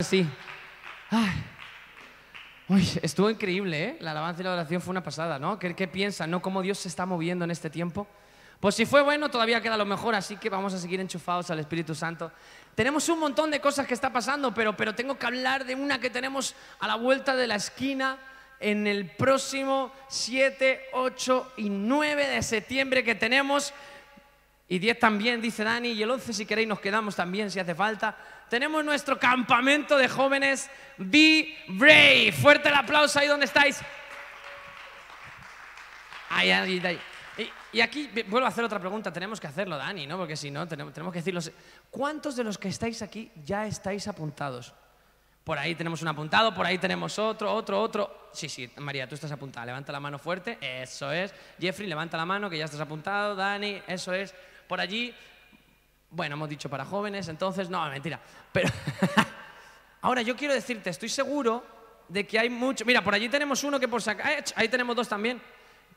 Sí. Ay. Uy, estuvo increíble, ¿eh? La alabanza y la oración fue una pasada, ¿no? ¿Qué, qué piensan, no? ¿Cómo Dios se está moviendo en este tiempo? Pues si fue bueno, todavía queda lo mejor, así que vamos a seguir enchufados al Espíritu Santo. Tenemos un montón de cosas que está pasando, pero, pero tengo que hablar de una que tenemos a la vuelta de la esquina en el próximo 7, 8 y 9 de septiembre que tenemos. Y 10 también, dice Dani, y el 11 si queréis nos quedamos también si hace falta. Tenemos nuestro campamento de jóvenes Be Brave. Fuerte el aplauso ahí donde estáis. Ahí, ahí, ahí. Y, aquí vuelvo a hacer otra pregunta. Tenemos que hacerlo, Dani, ¿no? Porque si no, tenemos, tenemos que decirlo. ¿Cuántos de los que estáis aquí ya estáis apuntados? Por ahí tenemos un apuntado, por ahí tenemos otro, otro, otro. Sí, sí, María, tú estás apuntada. Levanta la mano fuerte. Eso es. Jeffrey, levanta la mano que ya estás apuntado. Dani, eso es. Por allí, bueno, hemos dicho para jóvenes, entonces, no, mentira. Pero ahora yo quiero decirte, estoy seguro de que hay mucho. Mira, por allí tenemos uno que por sacar. Ahí tenemos dos también.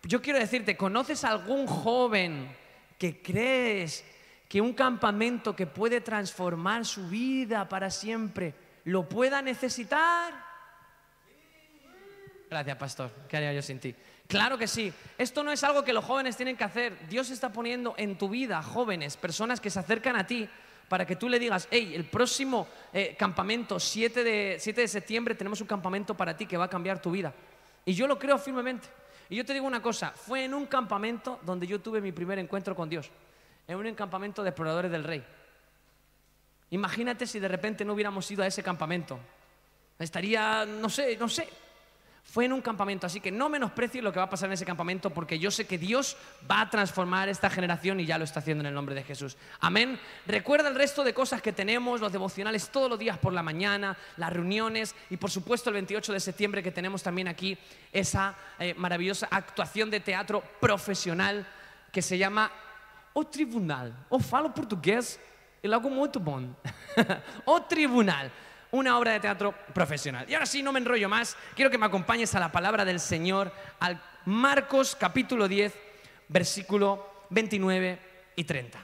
Yo quiero decirte, ¿conoces algún joven que crees que un campamento que puede transformar su vida para siempre lo pueda necesitar? Gracias, pastor. ¿Qué haría yo sin ti? Claro que sí. Esto no es algo que los jóvenes tienen que hacer. Dios está poniendo en tu vida jóvenes, personas que se acercan a ti para que tú le digas, hey, el próximo eh, campamento, 7 de, 7 de septiembre, tenemos un campamento para ti que va a cambiar tu vida. Y yo lo creo firmemente. Y yo te digo una cosa, fue en un campamento donde yo tuve mi primer encuentro con Dios, en un campamento de exploradores del rey. Imagínate si de repente no hubiéramos ido a ese campamento. Estaría, no sé, no sé, fue en un campamento, así que no menosprecies lo que va a pasar en ese campamento porque yo sé que Dios va a transformar esta generación y ya lo está haciendo en el nombre de Jesús. Amén. Recuerda el resto de cosas que tenemos, los devocionales todos los días por la mañana, las reuniones y por supuesto el 28 de septiembre que tenemos también aquí esa eh, maravillosa actuación de teatro profesional que se llama O Tribunal. O falo portugués y lo hago muy bom. o Tribunal una obra de teatro profesional. Y ahora sí, no me enrollo más, quiero que me acompañes a la palabra del Señor, al Marcos capítulo 10, versículo 29 y 30.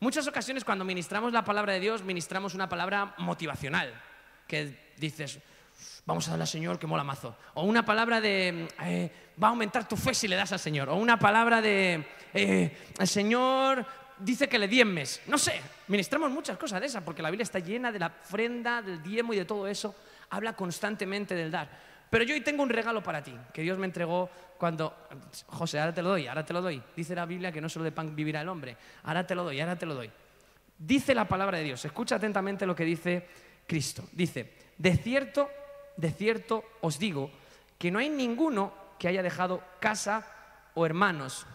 Muchas ocasiones cuando ministramos la palabra de Dios, ministramos una palabra motivacional, que dices, vamos a darle al Señor que mola mazo. O una palabra de, eh, va a aumentar tu fe si le das al Señor. O una palabra de, eh, el Señor dice que le diezmes. No sé, ministramos muchas cosas de esas, porque la Biblia está llena de la ofrenda, del diezmo y de todo eso. Habla constantemente del dar. Pero yo hoy tengo un regalo para ti, que Dios me entregó cuando... José, ahora te lo doy, ahora te lo doy. Dice la Biblia que no solo de pan vivirá el hombre. Ahora te lo doy, ahora te lo doy. Dice la palabra de Dios. Escucha atentamente lo que dice Cristo. Dice, de cierto, de cierto os digo que no hay ninguno que haya dejado casa o hermanos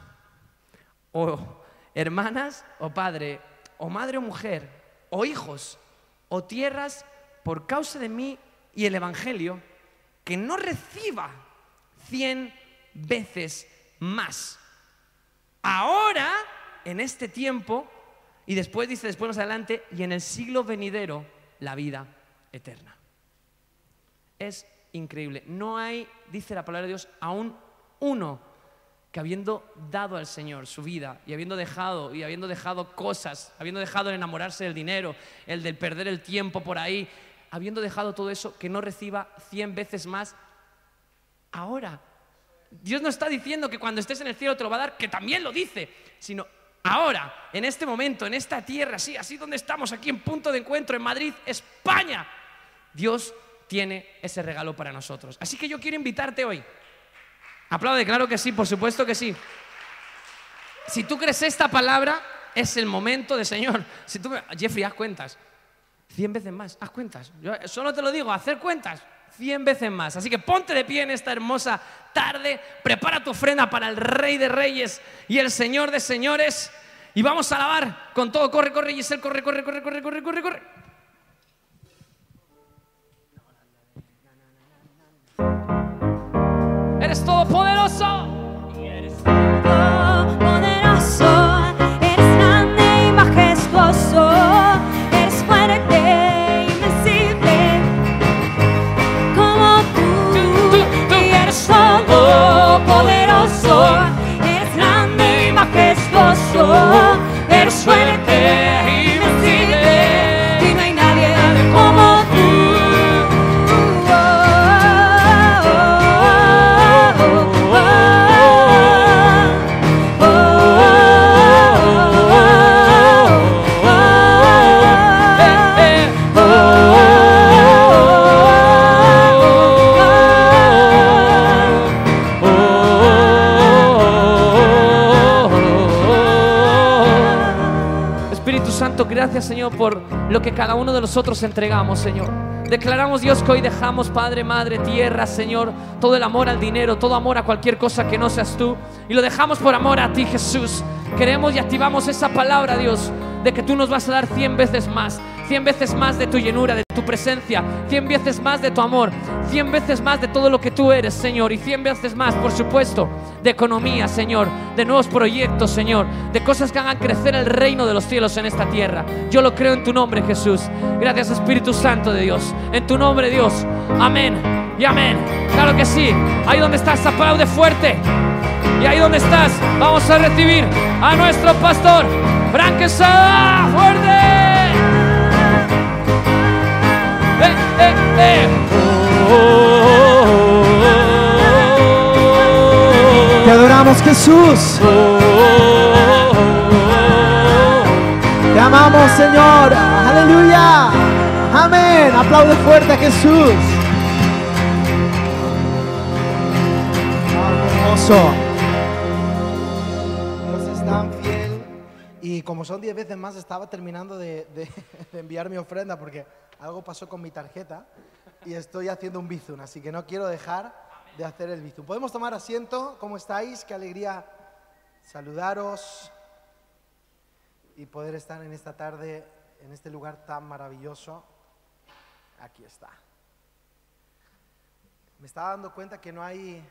o hermanas o padre, o madre o mujer, o hijos, o tierras, por causa de mí y el Evangelio, que no reciba cien veces más. Ahora, en este tiempo, y después dice, después más adelante, y en el siglo venidero, la vida eterna. Es increíble. No hay, dice la palabra de Dios, aún uno que habiendo dado al Señor su vida y habiendo dejado y habiendo dejado cosas, habiendo dejado el enamorarse del dinero, el del perder el tiempo por ahí, habiendo dejado todo eso, que no reciba cien veces más ahora. Dios no está diciendo que cuando estés en el cielo te lo va a dar, que también lo dice, sino ahora, en este momento, en esta tierra, así, así donde estamos, aquí en punto de encuentro, en Madrid, España, Dios tiene ese regalo para nosotros. Así que yo quiero invitarte hoy Aplaude, claro que sí, por supuesto que sí. Si tú crees esta palabra, es el momento de Señor. Si tú, Jeffrey, haz cuentas. Cien veces más, haz cuentas. Yo solo te lo digo, hacer cuentas. Cien veces más. Así que ponte de pie en esta hermosa tarde. Prepara tu ofrenda para el Rey de Reyes y el Señor de Señores. Y vamos a alabar con todo. Corre, corre, Giselle, corre, corre, corre, corre, corre, corre, corre. Todopoderoso. Eres lo que cada uno de nosotros entregamos, Señor. Declaramos, Dios, que hoy dejamos, Padre, Madre, tierra, Señor, todo el amor al dinero, todo amor a cualquier cosa que no seas tú. Y lo dejamos por amor a ti, Jesús. Queremos y activamos esa palabra, Dios, de que tú nos vas a dar cien veces más, cien veces más de tu llenura, de tu presencia, cien veces más de tu amor, cien veces más de todo lo que tú eres, Señor, y cien veces más, por supuesto, de economía, Señor, de nuevos proyectos, Señor, de cosas que hagan crecer el reino de los cielos en esta tierra. Yo lo creo en tu nombre, Jesús. Gracias, Espíritu Santo de Dios. En tu nombre, Dios. Amén y amén. Claro que sí. Ahí donde estás, aplaude fuerte. Y ahí donde estás, vamos a recibir a nuestro pastor, Frank Quesada. ¡Fuerte! Te adoramos Jesús. Te amamos Señor. Aleluya. Amén. Aplaude fuerte a Jesús. Hermoso. Dios es tan fiel. Y como son 10 veces más, estaba terminando de enviar mi ofrenda porque algo pasó con mi tarjeta y estoy haciendo un bizum, así que no quiero dejar de hacer el bizum. ¿Podemos tomar asiento? ¿Cómo estáis? Qué alegría saludaros y poder estar en esta tarde, en este lugar tan maravilloso. Aquí está. Me estaba dando cuenta que no hay,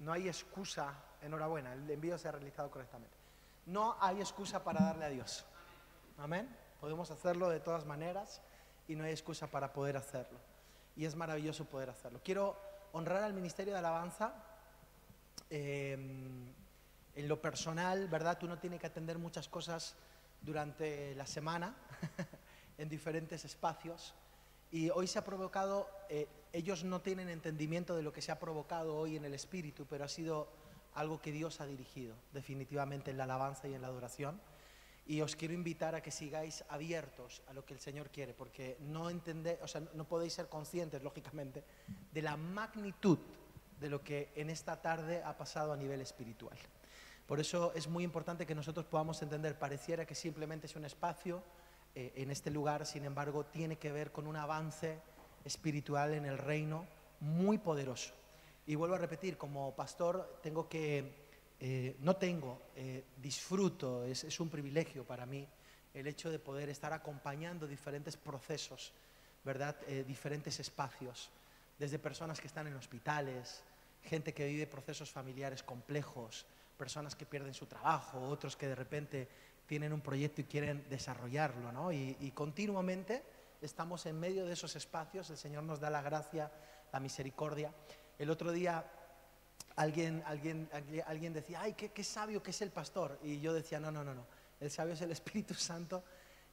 no hay excusa, enhorabuena, el envío se ha realizado correctamente. No hay excusa para darle a Dios. Amén. Podemos hacerlo de todas maneras y no hay excusa para poder hacerlo. Y es maravilloso poder hacerlo. Quiero honrar al Ministerio de Alabanza. Eh, en lo personal, ¿verdad? Tú no tienes que atender muchas cosas durante la semana en diferentes espacios. Y hoy se ha provocado, eh, ellos no tienen entendimiento de lo que se ha provocado hoy en el Espíritu, pero ha sido algo que Dios ha dirigido definitivamente en la alabanza y en la adoración. Y os quiero invitar a que sigáis abiertos a lo que el Señor quiere, porque no entendé, o sea, no podéis ser conscientes, lógicamente, de la magnitud de lo que en esta tarde ha pasado a nivel espiritual. Por eso es muy importante que nosotros podamos entender, pareciera que simplemente es un espacio eh, en este lugar, sin embargo, tiene que ver con un avance espiritual en el reino muy poderoso. Y vuelvo a repetir, como pastor tengo que, eh, no tengo, eh, disfruto, es, un privilegio para mí el hecho de poder estar acompañando diferentes procesos, ¿verdad? Eh, diferentes espacios, desde personas que están en hospitales, gente que vive procesos familiares complejos, personas que pierden su trabajo, otros que de repente tienen un proyecto y quieren desarrollarlo, ¿no? Y continuamente estamos en medio de esos espacios, el Señor nos da la gracia, la misericordia. El otro día alguien, alguien, alguien, decía, ay, qué, qué sabio que es el pastor. Y yo decía, no, no, no, no, el sabio es el Espíritu Santo,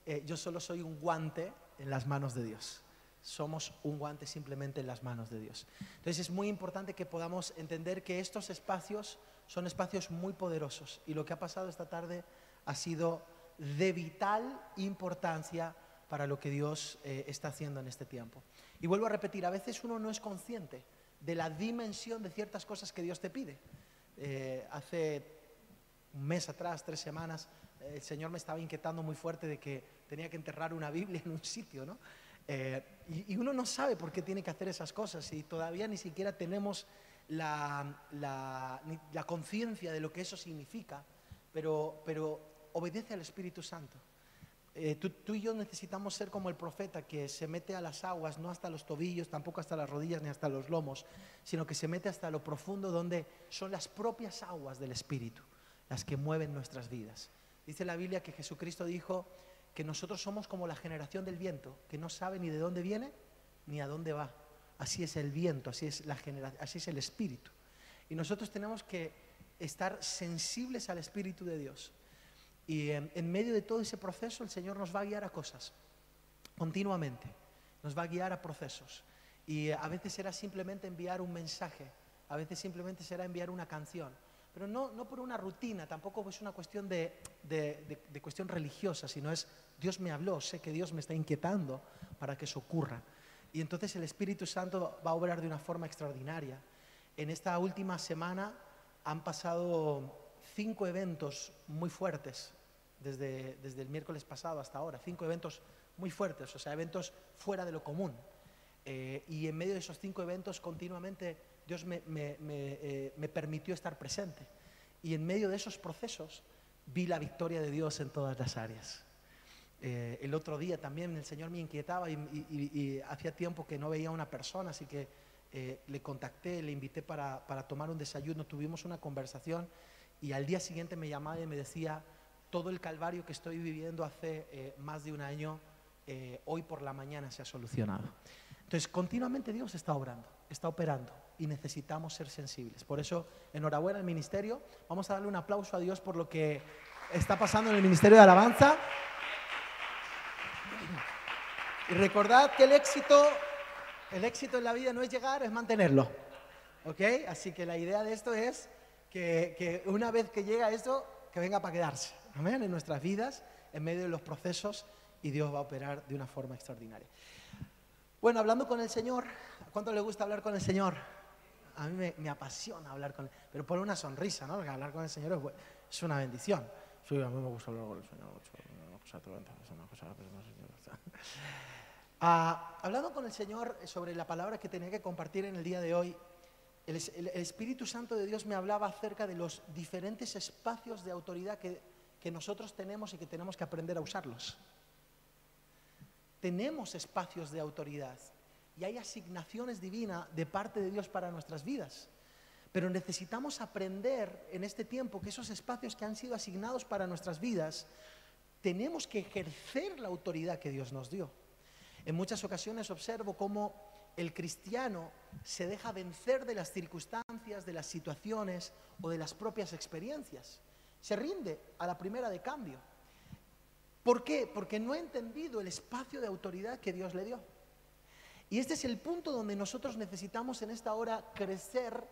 Eh, yo solo soy un guante en las manos de Dios. Somos un guante simplemente en las manos de Dios. Entonces es muy importante que podamos entender que estos espacios son espacios muy poderosos y lo que ha pasado esta tarde ha sido de vital importancia para lo que Dios eh, está haciendo en este tiempo. Y vuelvo a repetir, a veces uno no es consciente de la dimensión de ciertas cosas que Dios te pide. Eh, hace un mes atrás, tres semanas, el Señor me estaba inquietando muy fuerte de que tenía que enterrar una Biblia en un sitio, ¿no? Eh, y, uno no sabe por qué tiene que hacer esas cosas y todavía ni siquiera tenemos la, la- la conciencia de lo que eso significa, pero, pero obedece al Espíritu Santo. Eh, tú, tú y yo necesitamos ser como el profeta que se mete a las aguas, no hasta los tobillos, tampoco hasta las rodillas ni hasta los lomos, sino que se mete hasta lo profundo donde son las propias aguas del Espíritu las que mueven nuestras vidas. Dice la Biblia que Jesucristo dijo que nosotros somos como la generación del viento, que no sabe ni de dónde viene ni a dónde va. Así es el viento, así es, la genera- así es el Espíritu. Y nosotros tenemos que estar sensibles al Espíritu de Dios. Y en, en medio de todo ese proceso el Señor nos va a guiar a cosas, continuamente. Nos va a guiar a procesos. Y a veces será simplemente enviar un mensaje, a veces simplemente será enviar una canción. Pero no, no por una rutina, tampoco es una cuestión de, de- de- de cuestión religiosa, sino es Dios me habló, sé que Dios me está inquietando para que eso ocurra. Y entonces el Espíritu Santo va a obrar de una forma extraordinaria. En esta última semana han pasado cinco eventos muy fuertes desde, desde el miércoles pasado hasta ahora. Cinco eventos muy fuertes, o sea, eventos fuera de lo común. Eh, y en medio de esos cinco eventos continuamente Dios me, me- me, eh, me permitió estar presente. Y en medio de esos procesos vi la victoria de Dios en todas las áreas. Eh, el otro día también el Señor me inquietaba y, y- y- y hacía tiempo que no veía a una persona, así que eh, le contacté, le invité para, para tomar un desayuno, tuvimos una conversación y al día siguiente me llamaba y me decía, todo el calvario que estoy viviendo hace eh, más de un año, eh, hoy por la mañana se ha solucionado. Entonces, continuamente Dios está obrando, está operando y necesitamos ser sensibles. Por eso, enhorabuena al ministerio. Vamos a darle un aplauso a Dios por lo que está pasando en el Ministerio de Alabanza. Y recordad que el éxito, el éxito en la vida no es llegar, es mantenerlo. ¿Ok? Así que la idea de esto es que, que una vez que llega esto, que venga para quedarse. Amén. En nuestras vidas, en medio de los procesos, y Dios va a operar de una forma extraordinaria. Bueno, hablando con el Señor, ¿a cuánto le gusta hablar con el Señor? A mí me, me apasiona hablar con él, pero por una sonrisa, ¿no? Porque hablar con el Señor es, es una bendición. Sí, a mí me gusta hablar con el Señor. mucho, una cosa tremenda, es una cosa que no sé qué. Ah, hablando con el Señor sobre la palabra que tenía que compartir en el día de hoy, el, es- el- el Espíritu Santo de Dios me hablaba acerca de los diferentes espacios de autoridad que nosotros tenemos y que tenemos que aprender a usarlos. Tenemos espacios de autoridad y hay asignaciones divinas de parte de Dios para nuestras vidas. Pero necesitamos aprender en este tiempo que esos espacios que han sido asignados para nuestras vidas, tenemos que ejercer la autoridad que Dios nos dio. En muchas ocasiones observo cómo el cristiano se deja vencer de las circunstancias, de las situaciones o de las propias experiencias. Se rinde a la primera de cambio. ¿Por qué? Porque no ha entendido el espacio de autoridad que Dios le dio. Y este es el punto donde nosotros necesitamos en esta hora crecer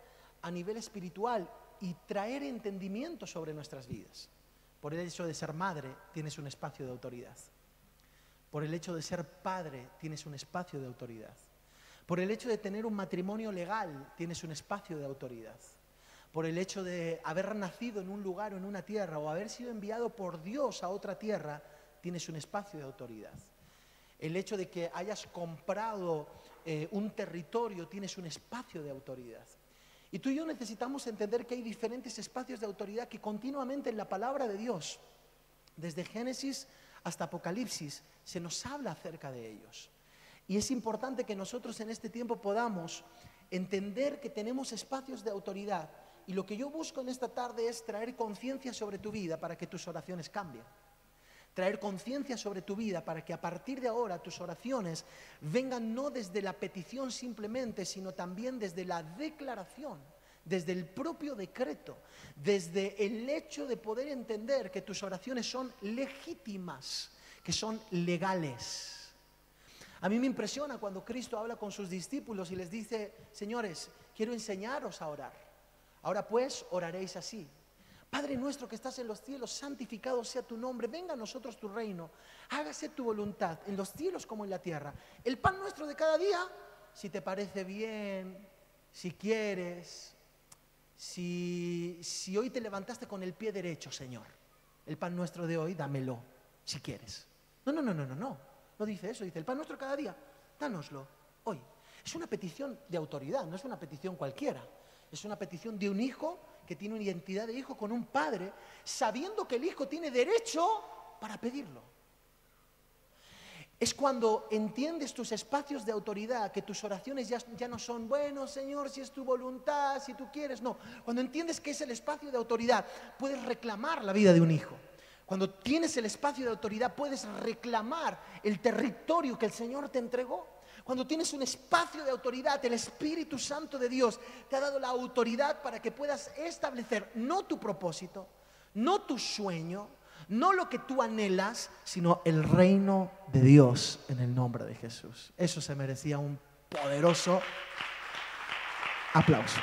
a nivel espiritual y traer entendimiento sobre nuestras vidas. Por el hecho de ser madre tienes un espacio de autoridad. Por el hecho de ser padre tienes un espacio de autoridad. Por el hecho de tener un matrimonio legal tienes un espacio de autoridad. Por el hecho de haber nacido en un lugar o en una tierra o haber sido enviado por Dios a otra tierra tienes un espacio de autoridad. El hecho de que hayas comprado eh, un territorio tienes un espacio de autoridad. Y tú y yo necesitamos entender que hay diferentes espacios de autoridad que continuamente en la palabra de Dios, desde Génesis hasta Apocalipsis, se nos habla acerca de ellos. Y es importante que nosotros en este tiempo podamos entender que tenemos espacios de autoridad. Y lo que yo busco en esta tarde es traer conciencia sobre tu vida para que tus oraciones cambien. Traer conciencia sobre tu vida para que a partir de ahora tus oraciones vengan no desde la petición simplemente, sino también desde la declaración, desde el propio decreto, desde el hecho de poder entender que tus oraciones son legítimas, que son legales. A mí me impresiona cuando Cristo habla con sus discípulos y les dice, señores, quiero enseñaros a orar. Ahora pues oraréis así. Padre nuestro que estás en los cielos, santificado sea tu nombre, venga a nosotros tu reino, hágase tu voluntad en los cielos como en la tierra. El pan nuestro de cada día, si te parece bien, si quieres, si, si hoy te levantaste con el pie derecho, Señor, el pan nuestro de hoy, dámelo, si quieres. No, no, no, no, no, no. No dice eso, dice el pan nuestro cada día, dánoslo hoy. Es una petición de autoridad, no es una petición cualquiera. Es una petición de un hijo que tiene una identidad de hijo con un padre, sabiendo que el hijo tiene derecho para pedirlo. Es cuando entiendes tus espacios de autoridad, que tus oraciones ya, ya no son, bueno, Señor, si es tu voluntad, si tú quieres, no. Cuando entiendes que es el espacio de autoridad, puedes reclamar la vida de un hijo. Cuando tienes el espacio de autoridad, puedes reclamar el territorio que el Señor te entregó. Cuando tienes un espacio de autoridad, el Espíritu Santo de Dios te ha dado la autoridad para que puedas establecer no tu propósito, no tu sueño, no lo que tú anhelas, sino el reino de Dios en el nombre de Jesús. Eso se merecía un poderoso aplauso.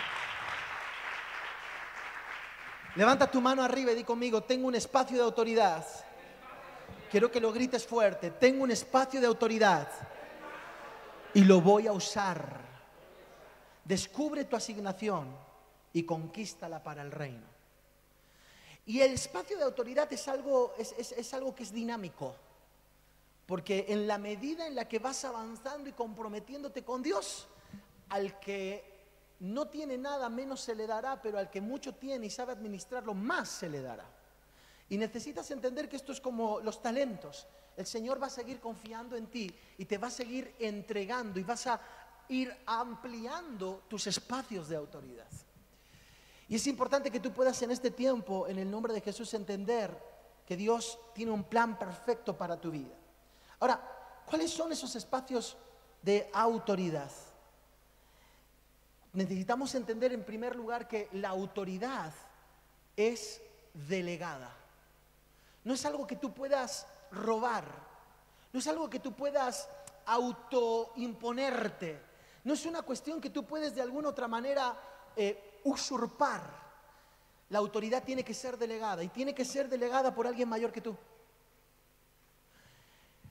Levanta tu mano arriba y di conmigo, tengo un espacio de autoridad. Quiero que lo grites fuerte, tengo un espacio de autoridad y lo voy a usar. Descubre tu asignación y conquístala para el reino. Y el espacio de autoridad es algo, es, es- es algo que es dinámico. Porque en la medida en la que vas avanzando y comprometiéndote con Dios, al que no tiene nada menos se le dará, pero al que mucho tiene y sabe administrarlo más se le dará. Y necesitas entender que esto es como los talentos. El Señor va a seguir confiando en ti y te va a seguir entregando y vas a ir ampliando tus espacios de autoridad. Y es importante que tú puedas en este tiempo, en el nombre de Jesús, entender que Dios tiene un plan perfecto para tu vida. Ahora, ¿cuáles son esos espacios de autoridad? Necesitamos entender en primer lugar que la autoridad es delegada. No es algo que tú puedas robar. No es algo que tú puedas autoimponerte. No es una cuestión que tú puedes de alguna otra manera eh, usurpar. La autoridad tiene que ser delegada y tiene que ser delegada por alguien mayor que tú.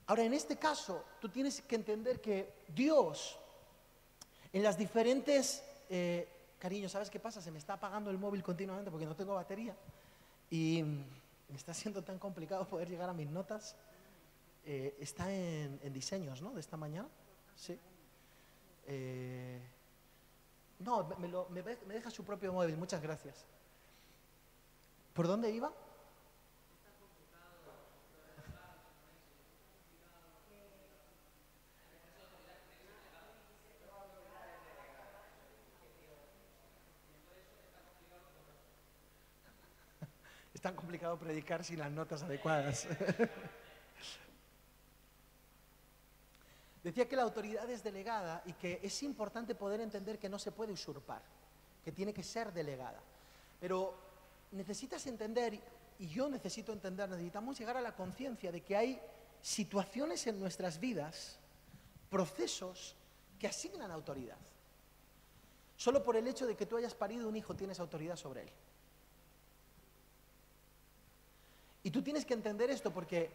Ahora, en este caso, tú tienes que entender que Dios, en las diferentes... eh, cariño, ¿sabes qué pasa? Se me está apagando el móvil continuamente porque no tengo batería y me está siendo tan complicado poder llegar a mis notas. Eh, está en, diseños, ¿no? De esta mañana. Sí. Eh, no, me, lo- me deja su propio móvil, muchas gracias. ¿Por dónde iba? Tan complicado predicar sin las notas adecuadas. Decía que la autoridad es delegada y que es importante poder entender que no se puede usurpar, que tiene que ser delegada. Pero necesitas entender, y yo necesito entender, necesitamos llegar a la conciencia de que hay situaciones en nuestras vidas, procesos que asignan autoridad. Solo por el hecho de que tú hayas parido un hijo tienes autoridad sobre él. Y tú tienes que entender esto porque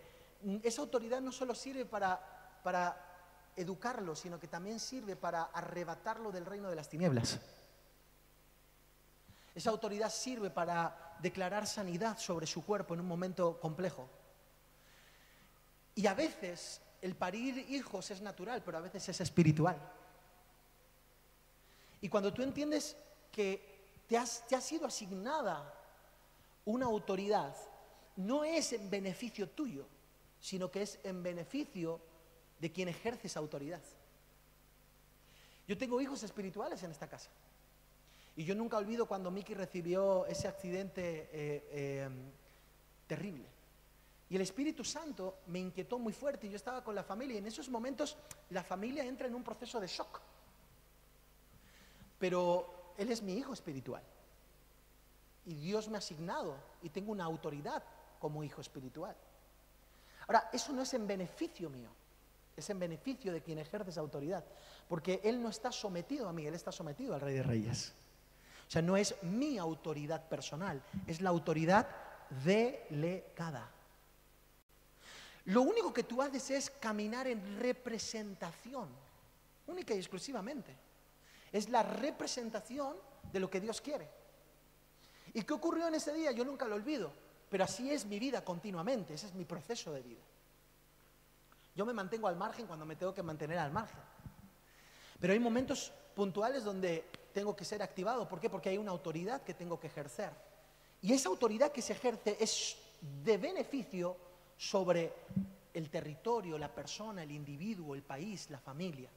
esa autoridad no solo sirve para, para educarlo, sino que también sirve para arrebatarlo del reino de las tinieblas. Esa autoridad sirve para declarar sanidad sobre su cuerpo en un momento complejo. Y a veces el parir hijos es natural, pero a veces es espiritual. Y cuando tú entiendes que te, has, te ha sido asignada una autoridad, no es en beneficio tuyo, sino que es en beneficio de quien ejerce esa autoridad. Yo tengo hijos espirituales en esta casa. Y yo nunca olvido cuando Miki recibió ese accidente eh, eh, terrible. Y el Espíritu Santo me inquietó muy fuerte y yo estaba con la familia y en esos momentos la familia entra en un proceso de shock. Pero Él es mi hijo espiritual. Y Dios me ha asignado y tengo una autoridad como hijo espiritual. Ahora, eso no es en beneficio mío, es en beneficio de quien ejerce esa autoridad. Porque Él no está sometido a mí, Él está sometido al Rey de Reyes. O sea, no es mi autoridad personal, es la autoridad delegada. Lo único que tú haces es caminar en representación, única y exclusivamente. Es la representación de lo que Dios quiere. ¿Y qué ocurrió en ese día? Yo nunca lo olvido, pero así es mi vida continuamente, ese es mi proceso de vida. Yo me mantengo al margen cuando me tengo que mantener al margen. Pero hay momentos puntuales donde tengo que ser activado. ¿Por qué? Porque hay una autoridad que tengo que ejercer. Y esa autoridad que se ejerce es de beneficio sobre el territorio, la persona, el individuo, el país, la familia.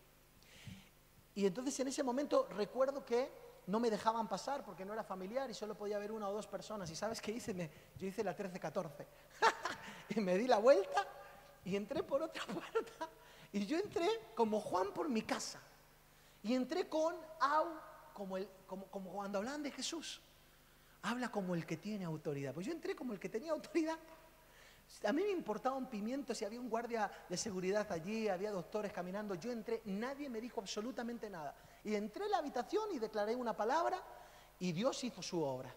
Y entonces en ese momento recuerdo que no me dejaban pasar porque no era familiar y solo podía haber una o dos personas. ¿Y sabes qué hice? Me- yo hice la 13-14. y me di la vuelta y entré por otra puerta. Y yo entré como Juan por mi casa. Y entré con au, como, el, como, como cuando hablaban de Jesús. Habla como el que tiene autoridad. Pues yo entré como el que tenía autoridad. A mí me importaba un pimiento si había un guardia de seguridad allí, había doctores caminando. Yo entré, nadie me dijo absolutamente nada. Y entré en la habitación y declaré una palabra y Dios hizo su obra.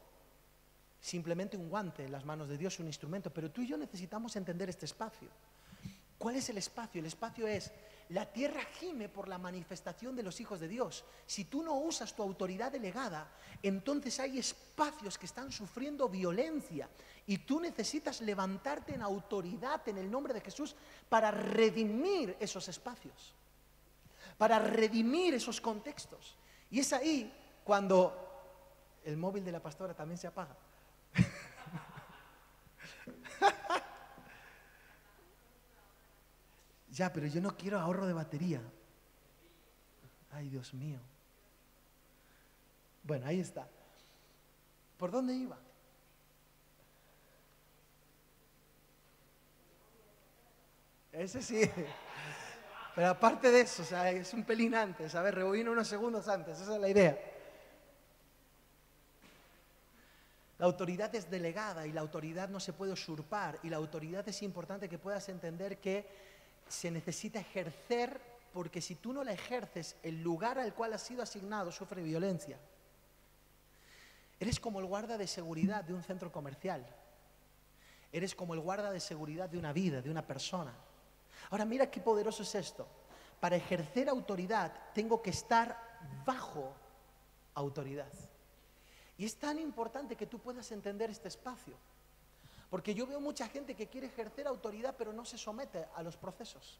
Simplemente un guante en las manos de Dios, un instrumento. Pero tú y yo necesitamos entender este espacio. ¿Cuál es el espacio? El espacio es la tierra gime por la manifestación de los hijos de Dios. Si tú no usas tu autoridad delegada, entonces hay espacios que están sufriendo violencia y tú necesitas levantarte en autoridad en el nombre de Jesús para redimir esos espacios, para redimir esos contextos. Y es ahí cuando el móvil de la pastora también se apaga. Ya, pero yo no quiero ahorro de batería. Ay, Dios mío. Bueno, ahí está. ¿Por dónde iba? Ese sí. Pero aparte de eso, o sea, es un pelín antes. A ver, rebobino unos segundos antes. Esa es la idea. La autoridad es delegada y la autoridad no se puede usurpar. Y la autoridad es importante que puedas entender que se necesita ejercer porque si tú no la ejerces, el lugar al cual has sido asignado sufre violencia. Eres como el guarda de seguridad de un centro comercial. Eres como el guarda de seguridad de una vida, de una persona. Ahora mira qué poderoso es esto. Para ejercer autoridad tengo que estar bajo autoridad. Y es tan importante que tú puedas entender este espacio. Porque yo veo mucha gente que quiere ejercer autoridad pero no se somete a los procesos.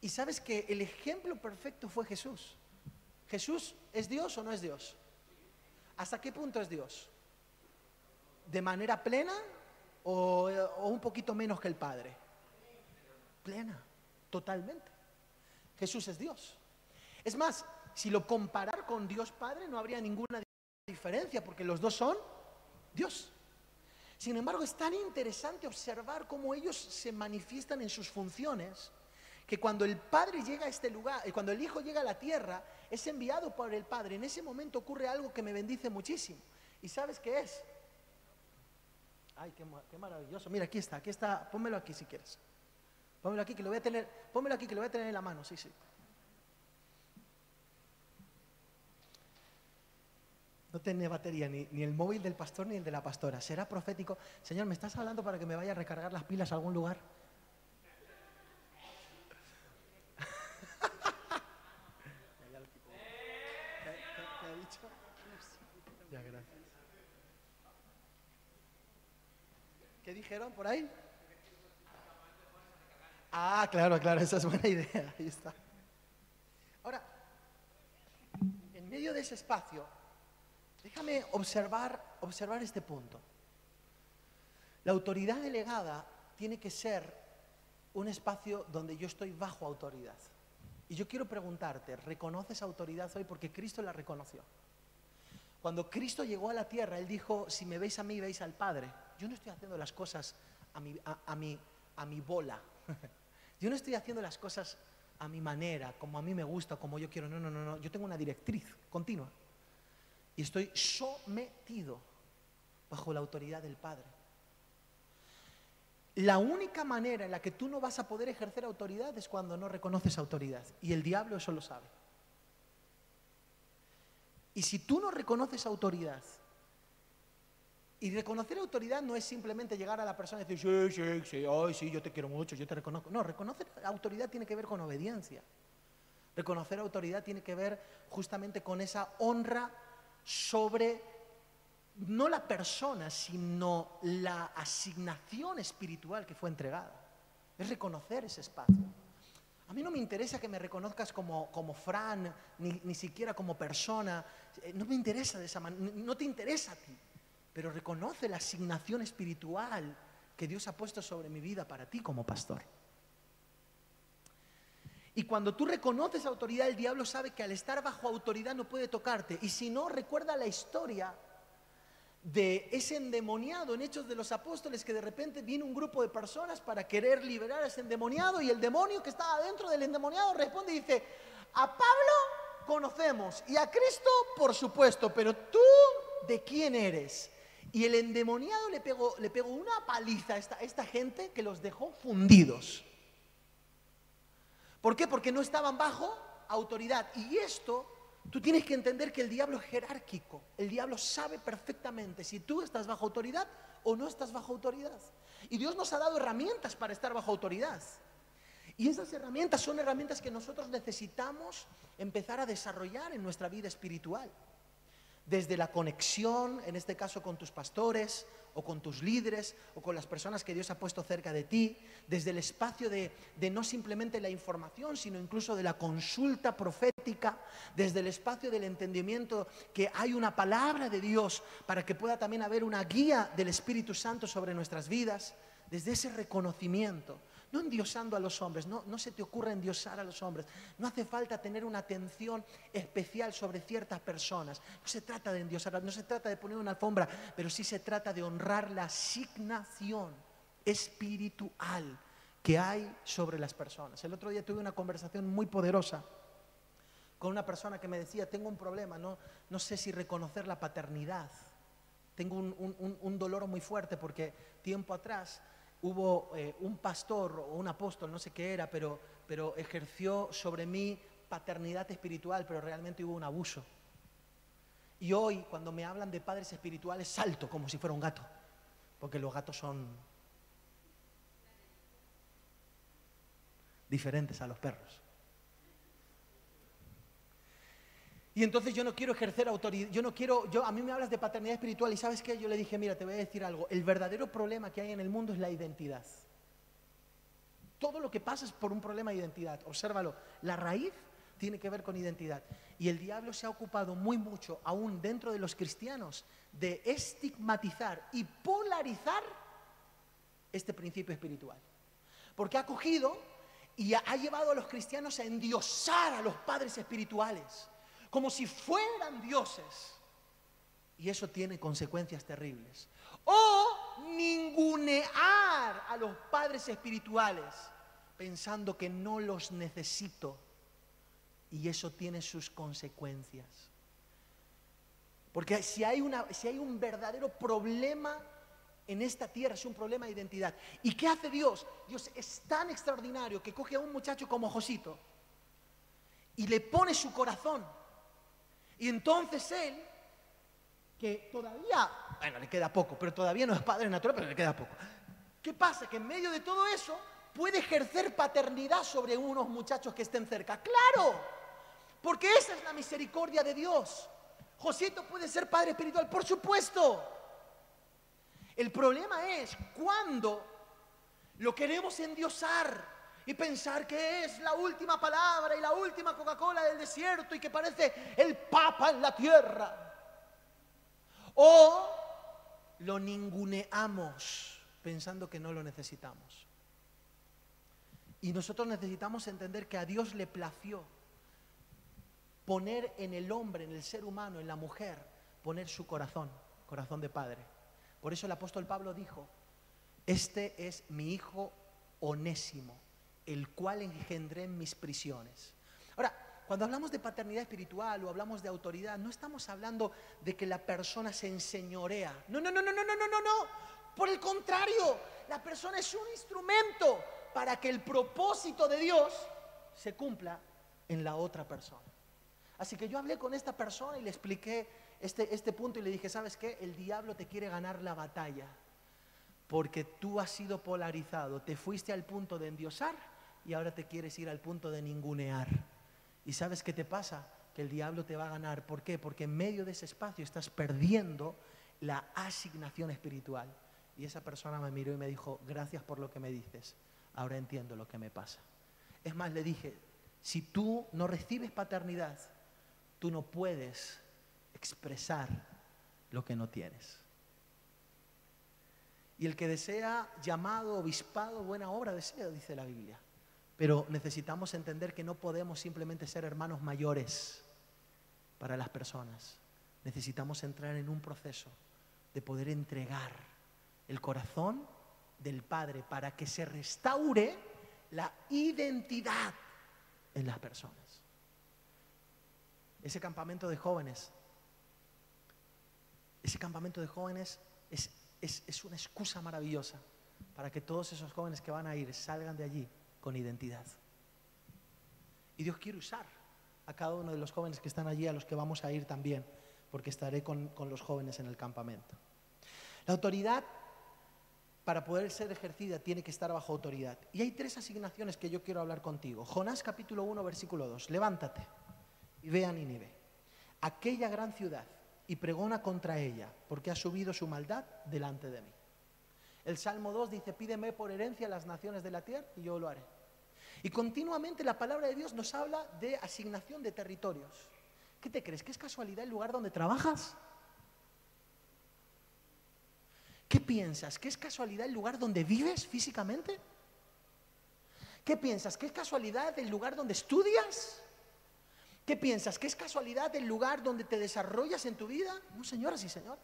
Y sabes que el ejemplo perfecto fue Jesús. ¿Jesús es Dios o no es Dios? ¿Hasta qué punto es Dios? ¿De manera plena o, o un poquito menos que el Padre? Plena, totalmente. Jesús es Dios. Es más, si lo comparar con Dios Padre no habría ninguna diferencia porque los dos son Dios. Sin embargo, es tan interesante observar cómo ellos se manifiestan en sus funciones, que cuando el Padre llega a este lugar, y cuando el Hijo llega a la tierra, es enviado por el Padre. En ese momento ocurre algo que me bendice muchísimo. ¿Y sabes qué es? Ay, qué maravilloso. Mira, aquí está, aquí está. Pónmelo aquí si quieres. Pónmelo aquí que lo voy a tener, pónmelo aquí que lo voy a tener en la mano, sí, sí. No tiene batería ni, ni el móvil del pastor ni el de la pastora. ¿Será profético? Señor, ¿me estás hablando para que me vaya a recargar las pilas a algún lugar? ¿Qué, dijeron por ahí? Ah, claro, claro, esa es buena idea. Ahí está. Ahora, en medio de ese espacio, déjame observar, observar este punto. La autoridad delegada tiene que ser un espacio donde yo estoy bajo autoridad. Y yo quiero preguntarte, ¿reconoces autoridad hoy? Porque Cristo la reconoció. Cuando Cristo llegó a la tierra, Él dijo, si me veis a mí, veis al Padre. Yo no estoy haciendo las cosas a mi, a, mi, a mi bola. Yo no estoy haciendo las cosas a mi manera, como a mí me gusta, como yo quiero. No, no, no, no. Yo tengo una directriz continua. Y estoy sometido bajo la autoridad del Padre. La única manera en la que tú no vas a poder ejercer autoridad es cuando no reconoces autoridad. Y el diablo eso lo sabe. Y si tú no reconoces autoridad, y reconocer autoridad no es simplemente llegar a la persona y decir, sí, sí, sí, ay, sí, yo te quiero mucho, yo te reconozco. No, reconocer autoridad tiene que ver con obediencia. Reconocer autoridad tiene que ver justamente con esa honra sobre no la persona, sino la asignación espiritual que fue entregada. Es reconocer ese espacio. A mí no me interesa que me reconozcas como, como Fran, ni, ni siquiera como persona. Eh, No me interesa de esa manera, no te interesa a ti. Pero reconoce la asignación espiritual que Dios ha puesto sobre mi vida para ti como pastor. Y cuando tú reconoces autoridad, el diablo sabe que al estar bajo autoridad no puede tocarte. Y si no, recuerda la historia de ese endemoniado en Hechos de los Apóstoles que de repente viene un grupo de personas para querer liberar a ese endemoniado y el demonio que estaba dentro del endemoniado responde y dice, a Pablo conocemos y a Cristo por supuesto, pero tú de quién eres? Y el endemoniado le pegó, le pegó una paliza a esta, a esta gente que los dejó fundidos. ¿Por qué? Porque no estaban bajo autoridad. Y esto, tú tienes que entender que el diablo es jerárquico. El diablo sabe perfectamente si tú estás bajo autoridad o no estás bajo autoridad. Y Dios nos ha dado herramientas para estar bajo autoridad. Y esas herramientas son herramientas que nosotros necesitamos empezar a desarrollar en nuestra vida espiritual. Desde la conexión, en este caso con tus pastores o con tus líderes o con las personas que Dios ha puesto cerca de ti, desde el espacio de, no simplemente la información, sino incluso de la consulta profética, desde el espacio del entendimiento que hay una palabra de Dios para que pueda también haber una guía del Espíritu Santo sobre nuestras vidas, desde ese reconocimiento no endiosando a los hombres, no, no se te ocurra endiosar a los hombres. No hace falta tener una atención especial sobre ciertas personas. No se trata de endiosar, no se trata de poner una alfombra, pero sí se trata de honrar la asignación espiritual que hay sobre las personas. El otro día tuve una conversación muy poderosa con una persona que me decía, tengo un problema, no, no sé si reconocer la paternidad. Tengo un, un- un dolor muy fuerte porque tiempo atrás hubo eh, un pastor o un apóstol, no sé qué era, pero, pero ejerció sobre mí paternidad espiritual, pero realmente hubo un abuso. Y hoy, cuando me hablan de padres espirituales, salto como si fuera un gato, porque los gatos son diferentes a los perros. Y entonces yo no quiero ejercer autoridad, yo no quiero, yo, a mí me hablas de paternidad espiritual y sabes qué, yo le dije, mira, te voy a decir algo, el verdadero problema que hay en el mundo es la identidad. Todo lo que pasa es por un problema de identidad, obsérvalo, la raíz tiene que ver con identidad. Y el diablo se ha ocupado muy mucho, aún dentro de los cristianos, de estigmatizar y polarizar este principio espiritual. Porque ha cogido y ha llevado a los cristianos a endiosar a los padres espirituales, como si fueran dioses. Y eso tiene consecuencias terribles. O ningunear a los padres espirituales pensando que no los necesito. Y eso tiene sus consecuencias. Porque si hay, una, si hay un verdadero problema en esta tierra, es un problema de identidad. ¿Y qué hace Dios? Dios es tan extraordinario que coge a un muchacho como Josito y le pone su corazón. Y entonces él, que todavía, bueno, le queda poco, pero todavía no es padre natural, pero le queda poco. ¿Qué pasa? Que en medio de todo eso puede ejercer paternidad sobre unos muchachos que estén cerca. Claro, porque esa es la misericordia de Dios. Josito puede ser padre espiritual, por supuesto. El problema es cuando lo queremos endiosar y pensar que es la última palabra y la última Coca-Cola del desierto y que parece el Papa en la tierra. O lo ninguneamos pensando que no lo necesitamos. Y nosotros necesitamos entender que a Dios le plació poner en el hombre, en el ser humano, en la mujer, poner su corazón, corazón de padre. Por eso el apóstol Pablo dijo, este es mi hijo onésimo, el cual engendré en mis prisiones. Ahora, cuando hablamos de paternidad espiritual o hablamos de autoridad, no estamos hablando de que la persona se enseñorea. No, no, no, no, no, no, no, no, no. Por el contrario, la persona es un instrumento para que el propósito de Dios se cumpla en la otra persona. Así que yo hablé con esta persona y le expliqué este, este punto y le dije, ¿sabes qué? El diablo te quiere ganar la batalla porque tú has sido polarizado, te fuiste al punto de endiosar y ahora te quieres ir al punto de ningunear. ¿Y sabes qué te pasa? Que el diablo te va a ganar. ¿Por qué? Porque en medio de ese espacio estás perdiendo la asignación espiritual. Y esa persona me miró y me dijo, gracias por lo que me dices, ahora entiendo lo que me pasa. Es más, le dije, si tú no recibes paternidad, tú no puedes expresar lo que no tienes. Y el que desea llamado, obispado, buena obra desea, dice la Biblia. Pero necesitamos entender que no podemos simplemente ser hermanos mayores para las personas. Necesitamos entrar en un proceso de poder entregar el corazón del Padre para que se restaure la identidad en las personas. Ese campamento de jóvenes, ese campamento de jóvenes es, es, es una excusa maravillosa para que todos esos jóvenes que van a ir salgan de allí con identidad. Y Dios quiere usar a cada uno de los jóvenes que están allí, a los que vamos a ir también, porque estaré con, con los jóvenes en el campamento. La autoridad para poder ser ejercida tiene que estar bajo autoridad. Y hay tres asignaciones que yo quiero hablar contigo. Jonás capítulo 1, versículo 2. Levántate y ve a Nínive, aquella gran ciudad, y pregona contra ella, porque ha subido su maldad delante de mí. El Salmo 2 dice, pídeme por herencia las naciones de la tierra y yo lo haré. Y continuamente la palabra de Dios nos habla de asignación de territorios. ¿Qué te crees? ¿Que es casualidad el lugar donde trabajas? ¿Qué piensas? ¿Que es casualidad el lugar donde vives físicamente? ¿Qué piensas? ¿Que es casualidad el lugar donde estudias? ¿Qué piensas? ¿Que es casualidad el lugar donde te desarrollas en tu vida? No, señoras y señores.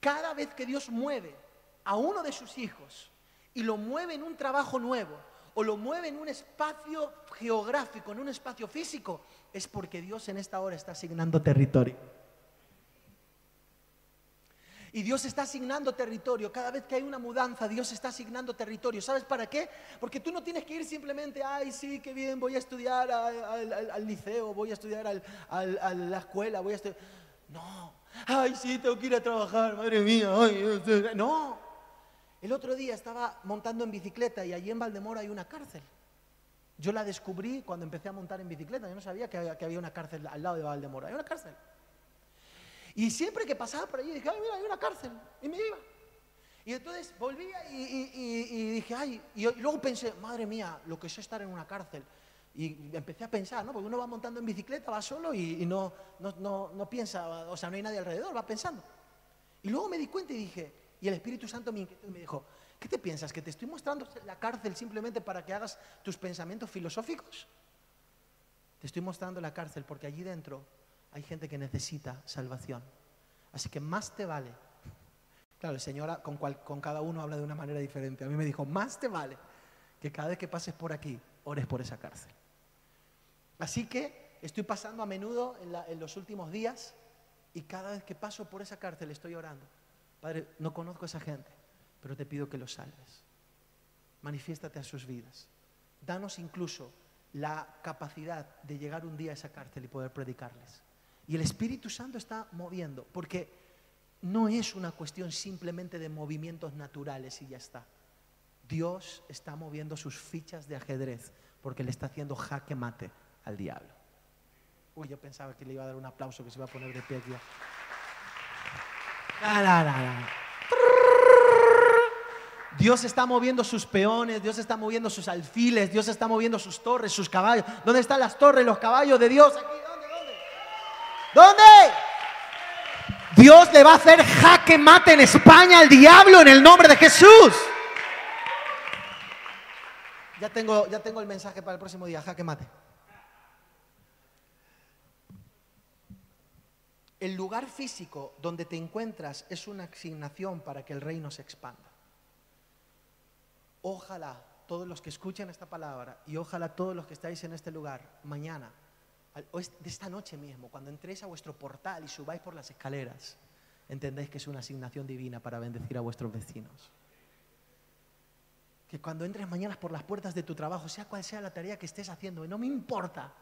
Cada vez que Dios mueve a uno de sus hijos y lo mueve en un trabajo nuevo o lo mueve en un espacio geográfico, en un espacio físico, es porque Dios en esta hora está asignando territorio. Y Dios está asignando territorio. Cada vez que hay una mudanza, Dios está asignando territorio. ¿Sabes para qué? Porque tú no tienes que ir simplemente, ay, sí, qué bien, voy a estudiar al, liceo, voy a estudiar a la escuela, voy a estudiar... No, ay, sí, tengo que ir a trabajar, madre mía. ay, este- no. El otro día estaba montando en bicicleta y allí en Valdemoro hay una cárcel. Yo la descubrí cuando empecé a montar en bicicleta. Yo no sabía que había, una cárcel al lado de Valdemoro. Hay una cárcel. Y siempre que pasaba por allí dije, ay, mira, hay una cárcel. Y me iba. Y entonces volvía y, dije, ay, y luego pensé, madre mía, lo que es estar en una cárcel. Y empecé a pensar, ¿no? Porque uno va montando en bicicleta, va solo y, y no, no, no, no piensa, o sea, no hay nadie alrededor, va pensando. Y luego me di cuenta y dije, y el Espíritu Santo me inquietó y me dijo, ¿qué te piensas? ¿Que te estoy mostrando la cárcel simplemente para que hagas tus pensamientos filosóficos? Te estoy mostrando la cárcel porque allí dentro hay gente que necesita salvación. Así que más te vale. Claro, el Señor con, cada uno habla de una manera diferente. A mí me dijo, más te vale que cada vez que pases por aquí, ores por esa cárcel. Así que estoy pasando a menudo en, la- en los últimos días y cada vez que paso por esa cárcel estoy orando. Padre, no conozco a esa gente, pero te pido que los salves. Manifiéstate a sus vidas. Danos incluso la capacidad de llegar un día a esa cárcel y poder predicarles. Y el Espíritu Santo está moviendo, porque no es una cuestión simplemente de movimientos naturales y ya está. Dios está moviendo sus fichas de ajedrez porque le está haciendo jaque mate al diablo. Uy, yo pensaba que le iba a dar un aplauso, que se iba a poner de pie aquí. Dios está moviendo sus peones, Dios está moviendo sus alfiles, Dios está moviendo sus torres, sus caballos. ¿Dónde están las torres, los caballos de Dios? Aquí, ¿dónde, dónde? ¿Dónde? Dios le va a hacer jaque mate en España al diablo en el nombre de Jesús. Ya tengo, ya tengo el mensaje para el próximo día, jaque mate. El lugar físico donde te encuentras es una asignación para que el reino se expanda. Ojalá todos los que escuchen esta palabra y ojalá todos los que estáis en este lugar mañana, o de esta noche mismo, cuando entréis a vuestro portal y subáis por las escaleras, entendáis que es una asignación divina para bendecir a vuestros vecinos. Que cuando entres mañana por las puertas de tu trabajo, sea cual sea la tarea que estés haciendo, y no me importa,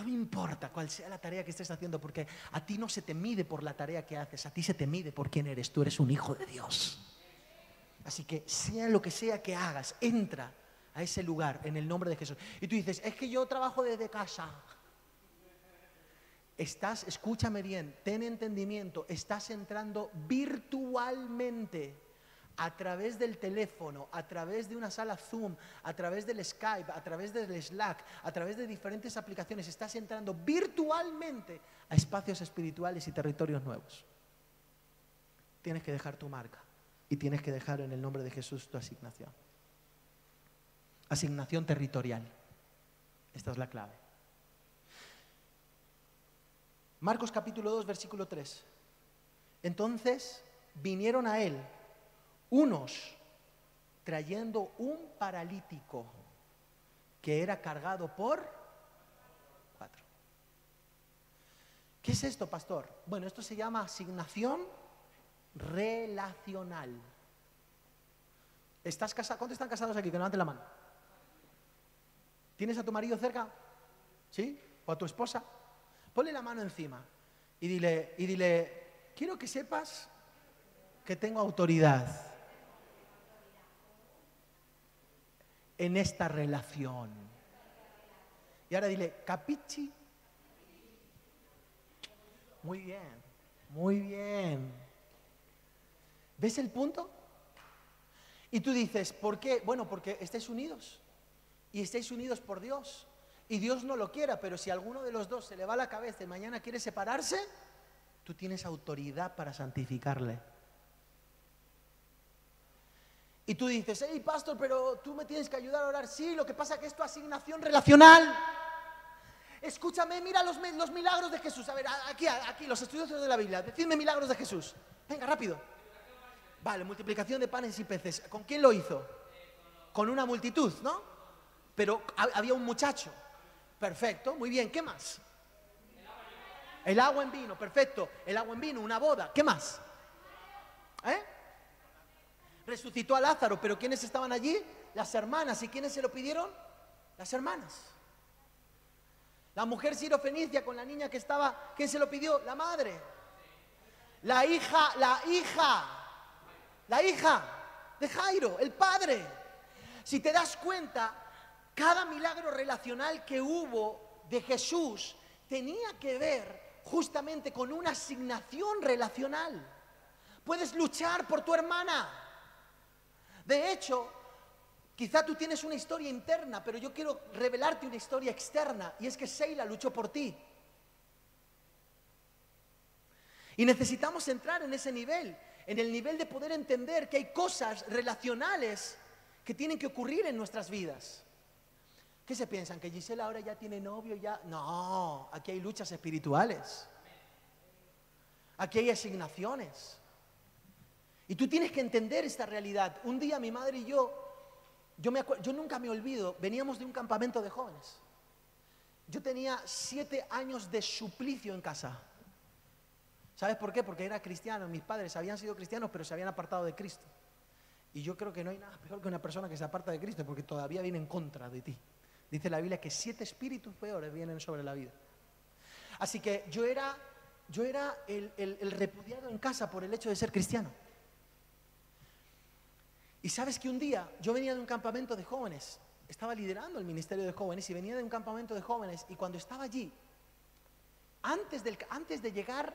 no me importa cuál sea la tarea que estés haciendo, porque a ti no se te mide por la tarea que haces, a ti se te mide por quién eres. Tú eres un hijo de Dios. Así que sea lo que sea que hagas, entra a ese lugar en el nombre de Jesús. Y tú dices, es que yo trabajo desde casa. Estás, escúchame bien, ten entendimiento, estás entrando virtualmente a través del teléfono, a través de una sala Zoom, a través del Skype, a través del Slack, a través de diferentes aplicaciones, estás entrando virtualmente a espacios espirituales y territorios nuevos. Tienes que dejar tu marca y tienes que dejar en el nombre de Jesús tu asignación. Asignación territorial. Esta es la clave. Marcos capítulo 2, versículo 3. Entonces vinieron a él unos trayendo un paralítico que era cargado por cuatro. ¿Qué es esto, pastor? Bueno, esto se llama asignación relacional. ¿Estás? ¿Cuántos están casados aquí? Que levanten la mano. ¿Tienes a tu marido cerca? ¿Sí? ¿O a tu esposa? Ponle la mano encima y dile, y dile, quiero que sepas que tengo autoridad en esta relación. Y ahora dile, capichi. Muy bien, muy bien. ¿Ves el punto? Y tú dices, ¿por qué? Bueno, porque estáis unidos. Y estáis unidos por Dios. Y Dios no lo quiera, pero si alguno de los dos se le va la cabeza y mañana quiere separarse, tú tienes autoridad para santificarle. Y tú dices, hey pastor, pero tú me tienes que ayudar a orar. Sí, lo que pasa es que es tu asignación relacional. Escúchame, mira los, los milagros de Jesús. A ver, aquí, aquí, los estudiosos de la Biblia. Decidme milagros de Jesús. Venga, rápido. Vale, multiplicación de panes y peces. ¿Con quién lo hizo? Con una multitud, ¿no? Pero ha- había un muchacho. Perfecto, muy bien. ¿Qué más? El agua en vino, perfecto. El agua en vino, una boda. ¿Qué más? ¿Eh? Resucitó a Lázaro, pero ¿quiénes estaban allí? Las hermanas. ¿Y quiénes se lo pidieron? Las hermanas. La mujer sirofenicia con la niña que estaba, ¿quién se lo pidió? La madre. La hija, la hija, la hija de Jairo, el padre. Si te das cuenta, cada milagro relacional que hubo de Jesús tenía que ver justamente con una asignación relacional. Puedes luchar por tu hermana. De hecho, quizá tú tienes una historia interna, pero yo quiero revelarte una historia externa, y es que Seila luchó por ti. Y necesitamos entrar en ese nivel, en el nivel de poder entender que hay cosas relacionales que tienen que ocurrir en nuestras vidas. ¿Qué se piensan? ¿Que Gisela ahora ya tiene novio? Ya? No, aquí hay luchas espirituales. Aquí hay asignaciones. Y tú tienes que entender esta realidad. Un día mi madre y yo, yo, nunca me olvido, veníamos de un campamento de jóvenes. Yo tenía siete años de suplicio en casa. ¿Sabes por qué? Porque era cristiano. Mis padres habían sido cristianos, pero se habían apartado de Cristo. Y yo creo que no hay nada peor que una persona que se aparta de Cristo, porque todavía viene en contra de ti. Dice la Biblia que siete espíritus peores vienen sobre la vida. Así que yo era, yo era el- el repudiado en casa por el hecho de ser cristiano. Y sabes que un día yo venía de un campamento de jóvenes, estaba liderando el ministerio de jóvenes y venía de un campamento de jóvenes y cuando estaba allí, antes, de llegar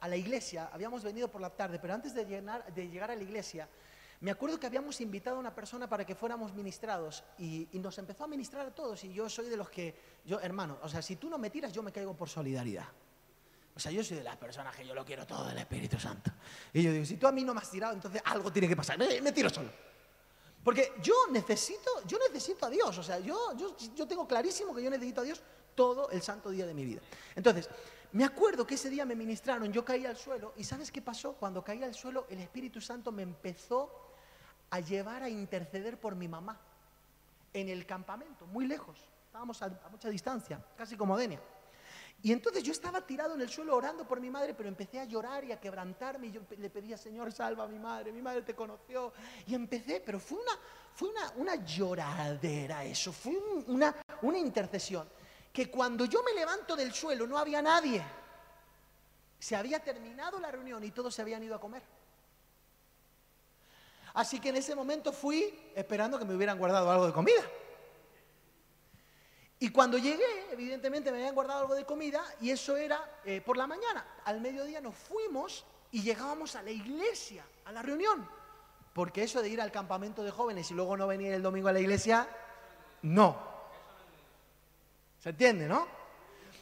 a la iglesia, habíamos venido por la tarde, pero antes de, llegar a la iglesia, me acuerdo que habíamos invitado a una persona para que fuéramos ministrados y, y nos empezó a ministrar a todos y yo soy de los que, yo hermano, o sea, si tú no me tiras, yo me caigo por solidaridad. O sea, yo soy de las personas que yo lo quiero todo del Espíritu Santo. Y yo digo, si tú a mí no me has tirado, entonces algo tiene que pasar. Me, me tiro solo. Porque yo necesito, yo necesito a Dios. O sea, yo, yo, yo tengo clarísimo que yo necesito a Dios todo el santo día de mi vida. Entonces, me acuerdo que ese día me ministraron, yo caí al suelo y ¿sabes qué pasó? Cuando caí al suelo, el Espíritu Santo me empezó a llevar a interceder por mi mamá en el campamento, muy lejos. Estábamos a, a mucha distancia, casi como Denia. Y entonces yo estaba tirado en el suelo orando por mi madre, pero empecé a llorar y a quebrantarme. Y yo le pedía, Señor, salva a mi madre, mi madre te conoció. Y empecé, pero fue una, una, una lloradera eso, fue un- una, una intercesión. Que cuando yo me levanto del suelo no había nadie. Se había terminado la reunión y todos se habían ido a comer. Así que en ese momento fui esperando que me hubieran guardado algo de comida. Y cuando llegué, evidentemente me habían guardado algo de comida y eso era eh, por la mañana. Al mediodía nos fuimos y llegábamos a la iglesia, a la reunión. Porque eso de ir al campamento de jóvenes y luego no venir el domingo a la iglesia, no. ¿Se entiende, no?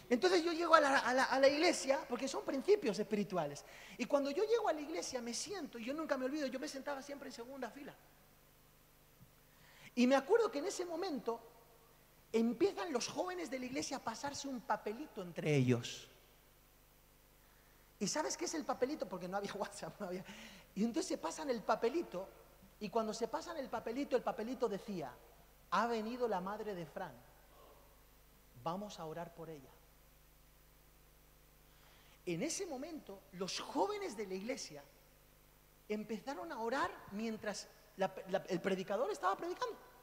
Entonces yo llego a la, iglesia, porque son principios espirituales. Y cuando yo llego a la iglesia me siento, y yo nunca me olvido, yo me sentaba siempre en segunda fila. Y me acuerdo que en ese momento empiezan los jóvenes de la iglesia a pasarse un papelito entre ellos. ¿Y sabes qué es el papelito? Porque no había WhatsApp, no había. Y entonces se pasan el papelito, y cuando se pasan el papelito, el papelito decía, ha venido la madre de Fran, vamos a orar por ella. En ese momento, los jóvenes de la iglesia empezaron a orar mientras el predicador estaba predicando.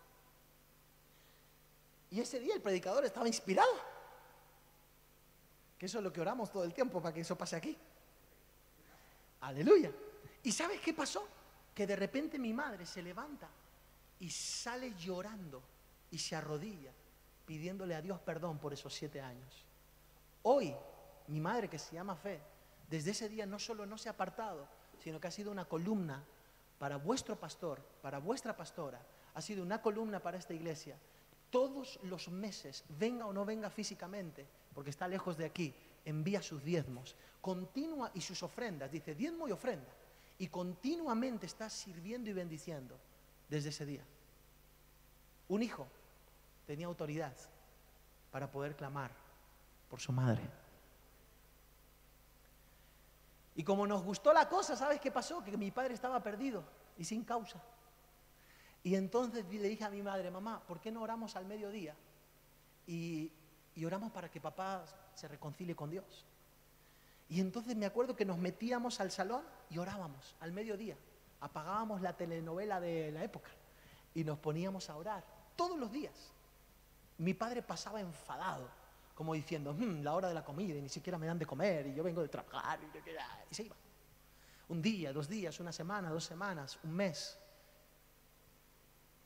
Y ese día el predicador estaba inspirado. Que eso es lo que oramos todo el tiempo para que eso pase aquí. Aleluya. ¿Y sabes qué pasó? Que de repente mi madre se levanta y sale llorando y se arrodilla pidiéndole a Dios perdón por esos siete años. Hoy, mi madre, que se llama Fe, desde ese día no solo no se ha apartado, sino que ha sido una columna para vuestro pastor, para vuestra pastora, ha sido una columna para esta iglesia. Todos los meses, venga o no venga físicamente, porque está lejos de aquí, envía sus diezmos, continua y sus ofrendas, dice diezmo y ofrenda, y continuamente está sirviendo y bendiciendo desde ese día. Un hijo tenía autoridad para poder clamar por su madre. Y como nos gustó la cosa, ¿sabes qué pasó? Que mi padre estaba perdido y sin causa. Y entonces le dije a mi madre, mamá, ¿por qué no oramos al mediodía? Y, y oramos para que papá se reconcilie con Dios. Y entonces me acuerdo que nos metíamos al salón y orábamos al mediodía. Apagábamos la telenovela de la época y nos poníamos a orar todos los días. Mi padre pasaba enfadado, como diciendo, "Hmm, la hora de la comida y ni siquiera me dan de comer y yo vengo de trabajar y, no quiero-". y se iba. Un día, dos días, una semana, dos semanas, un mes.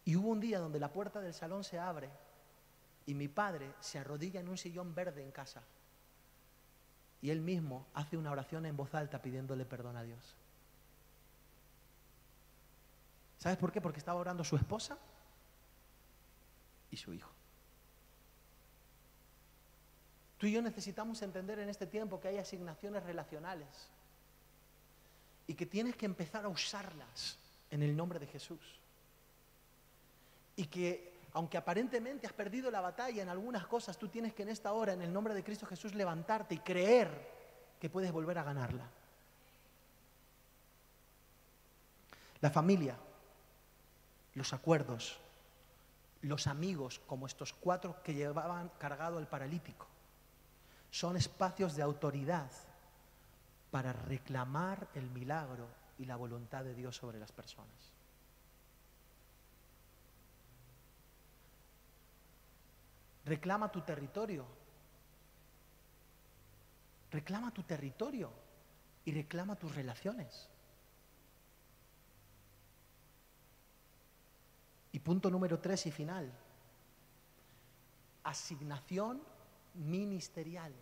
Y hubo un día donde la puerta del salón se abre y mi padre se arrodilla en un sillón verde en casa. Y él mismo hace una oración en voz alta pidiéndole perdón a Dios. ¿Sabes por qué? Porque estaba orando su esposa y su hijo. Tú y yo necesitamos entender en este tiempo que hay asignaciones relacionales y que tienes que empezar a usarlas en el nombre de Jesús. Y que aunque aparentemente has perdido la batalla en algunas cosas, tú tienes que en esta hora, en el nombre de Cristo Jesús, levantarte y creer que puedes volver a ganarla. La familia, los acuerdos, los amigos, como estos cuatro que llevaban cargado al paralítico, son espacios de autoridad para reclamar el milagro y la voluntad de Dios sobre las personas. Reclama tu territorio. Reclama tu territorio y reclama tus relaciones. Y punto número tres y final. Asignación ministerial.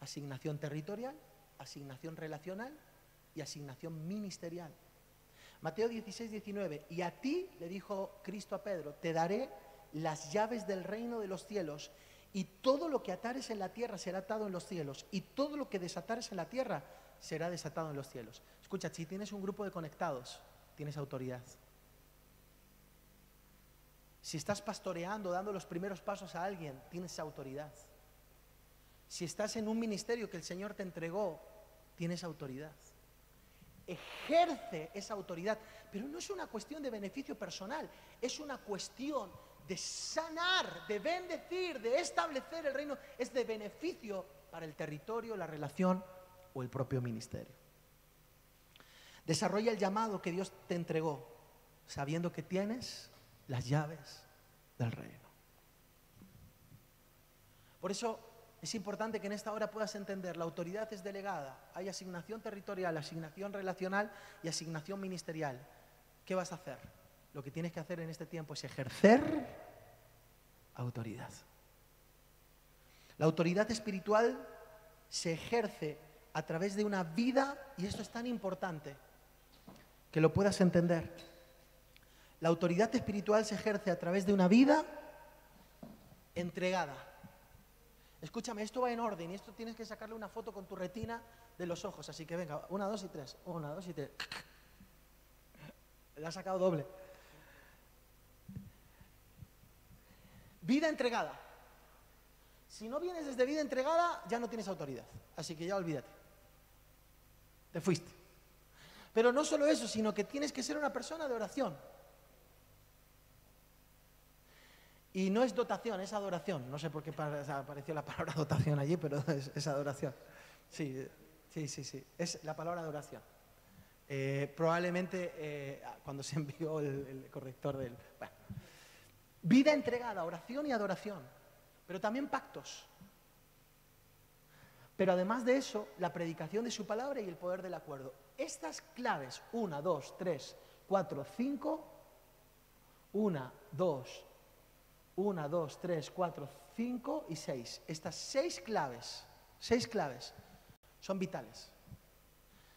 Asignación territorial, asignación relacional y asignación ministerial. Mateo 16, 19. Y a ti, le dijo Cristo a Pedro, te daré las llaves del reino de los cielos, y todo lo que atares en la tierra será atado en los cielos, y todo lo que desatares en la tierra será desatado en los cielos. Escucha, si tienes un grupo de conectados, tienes autoridad. Si estás pastoreando, dando los primeros pasos a alguien, tienes autoridad. Si estás en un ministerio que el Señor te entregó, tienes autoridad. Ejerce esa autoridad, pero no es una cuestión de beneficio personal, es una cuestión de sanar, de bendecir, de establecer el reino, es de beneficio para el territorio, la relación o el propio ministerio. Desarrolla el llamado que Dios te entregó, sabiendo que tienes las llaves del reino. Por eso es importante que en esta hora puedas entender, la autoridad es delegada, hay asignación territorial, asignación relacional y asignación ministerial. ¿Qué vas a hacer? Lo que tienes que hacer en este tiempo es ejercer autoridad. La autoridad espiritual se ejerce a través de una vida, y esto es tan importante que lo puedas entender. La autoridad espiritual se ejerce a través de una vida entregada. Escúchame, esto va en orden y esto tienes que sacarle una foto con tu retina de los ojos. Así que venga, una, dos y tres. Una, dos y tres. La ha sacado doble. Vida entregada. Si no vienes desde vida entregada, ya no tienes autoridad. Así que ya olvídate. Te fuiste. Pero no solo eso, sino que tienes que ser una persona de oración. Y no es dotación, es adoración. No sé por qué pa- apareció la palabra dotación allí, pero es, es adoración. Sí, sí, sí, sí. Es la palabra adoración. Eh, probablemente eh, cuando se envió el, el corrector del... Bueno. Vida entregada, oración y adoración, pero también pactos. Pero además de eso, la predicación de su palabra y el poder del acuerdo. Estas claves, una, dos, tres, cuatro, cinco, una, dos, Una, dos, tres, cuatro, cinco y seis. Estas seis claves, seis claves, son vitales.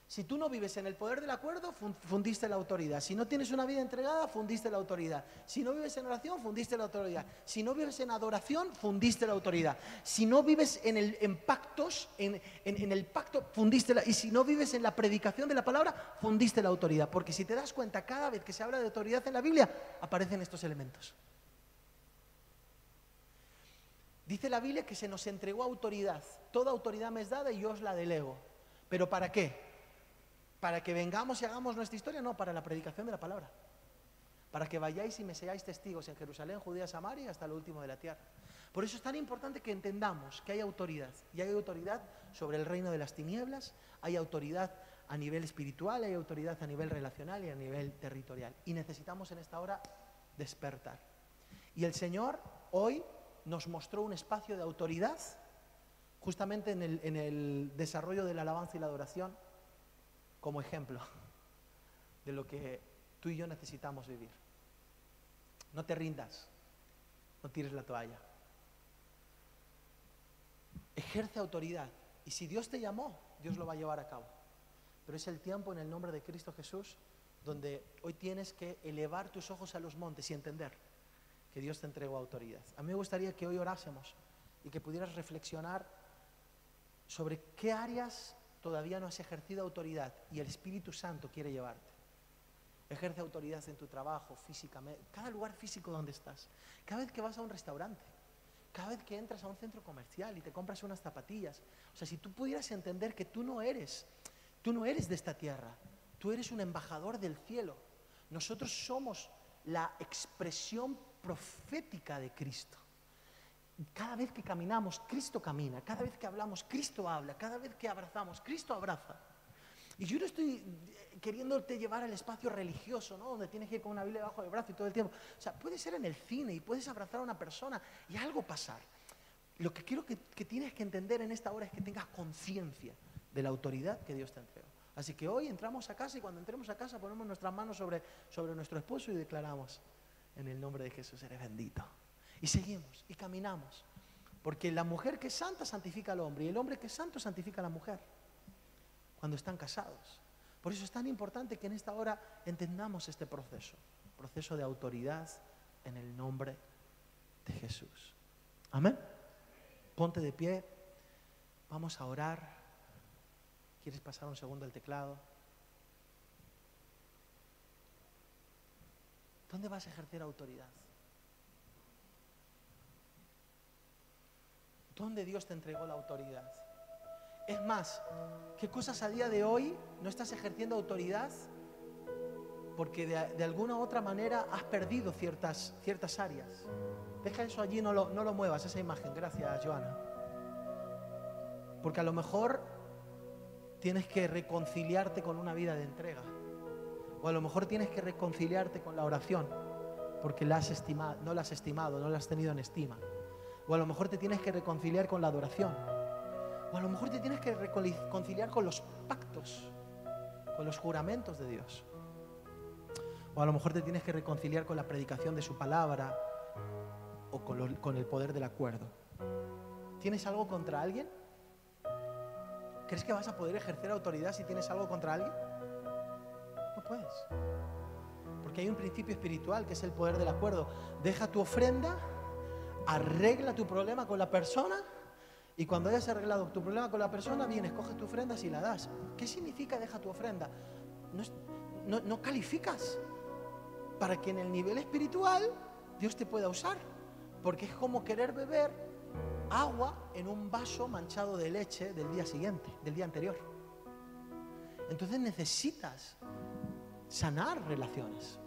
Si tú no vives en el poder del acuerdo, fun- fundiste la autoridad. Si no tienes una vida entregada, fundiste la autoridad. Si no vives en oración, fundiste la autoridad. Si no vives en adoración, fundiste la autoridad. Si no vives en, el, pactos, en, en- en el pacto, fundiste la... Y si no vives en la predicación de la palabra, fundiste la autoridad. Porque si te das cuenta, cada vez que se habla de autoridad en la Biblia, aparecen estos elementos. Dice la Biblia que se nos entregó autoridad. Toda autoridad me es dada y yo os la delego. ¿Pero para qué? ¿Para que vengamos y hagamos nuestra historia? No, para la predicación de la palabra. Para que vayáis y me seáis testigos en Jerusalén, Judea, Samaria y hasta lo último de la tierra. Por eso es tan importante que entendamos que hay autoridad. Y hay autoridad sobre el reino de las tinieblas, hay autoridad a nivel espiritual, hay autoridad a nivel relacional y a nivel territorial. Y necesitamos en esta hora despertar. Y el Señor hoy nos mostró un espacio de autoridad justamente en el, en el desarrollo de la alabanza y la adoración como ejemplo de lo que tú y yo necesitamos vivir. No te rindas, no tires la toalla. Ejerce autoridad y si Dios te llamó, Dios lo va a llevar a cabo. Pero es el tiempo en el nombre de Cristo Jesús donde hoy tienes que elevar tus ojos a los montes y entender que Dios te entregó autoridad. A mí me gustaría que hoy orásemos y que pudieras reflexionar sobre qué áreas todavía no has ejercido autoridad y el Espíritu Santo quiere llevarte. Ejerce autoridad en tu trabajo, físicamente, cada lugar físico donde estás. Cada vez que vas a un restaurante, cada vez que entras a un centro comercial y te compras unas zapatillas. O sea, si tú pudieras entender que tú no eres, tú no eres de esta tierra, tú eres un embajador del cielo. Nosotros somos la expresión profética de Cristo. Cada vez que caminamos, Cristo camina. Cada vez que hablamos, Cristo habla. Cada vez que abrazamos, Cristo abraza. Y yo no estoy eh, queriéndote llevar al espacio religioso, ¿no? Donde tienes que ir con una Biblia bajo el brazo y todo el tiempo. O sea, puede ser en el cine y puedes abrazar a una persona y algo pasar. Lo que quiero que, que tienes que entender en esta hora es que tengas conciencia de la autoridad que Dios te entregó. Así que hoy entramos a casa y cuando entremos a casa ponemos nuestras manos sobre, sobre nuestro esposo y declaramos, en el nombre de Jesús eres bendito. Y seguimos y caminamos. Porque la mujer que es santa santifica al hombre y el hombre que es santo santifica a la mujer cuando están casados. Por eso es tan importante que en esta hora entendamos este proceso, proceso de autoridad en el nombre de Jesús. Amén. Ponte de pie, vamos a orar. ¿Quieres pasar un segundo el teclado? ¿Dónde vas a ejercer autoridad? ¿Dónde Dios te entregó la autoridad? Es más, ¿qué cosas a día de hoy no estás ejerciendo autoridad? Porque de, alguna u otra manera has perdido ciertas, ciertas áreas. Deja eso allí, no lo, no lo muevas, esa imagen. Gracias, Joana. Porque a lo mejor tienes que reconciliarte con una vida de entrega. O a lo mejor tienes que reconciliarte con la oración, porque la has estimado, no la has estimado, no la has tenido en estima. O a lo mejor te tienes que reconciliar con la adoración. O a lo mejor te tienes que reconciliar con los pactos, con los juramentos de Dios. O a lo mejor te tienes que reconciliar con la predicación de su palabra o con, con el poder del acuerdo. ¿Tienes algo contra alguien? ¿Crees que vas a poder ejercer autoridad si tienes algo contra alguien? No puedes. Porque hay un principio espiritual que es el poder del acuerdo. Deja tu ofrenda, arregla tu problema con la persona y cuando hayas arreglado tu problema con la persona, vienes, coges tu ofrenda y la das. ¿Qué significa deja tu ofrenda? No, calificas para que en el nivel espiritual Dios te pueda usar. Porque es como querer beber agua en un vaso manchado de leche del día siguiente, del día anterior. Entonces necesitas sanar relaciones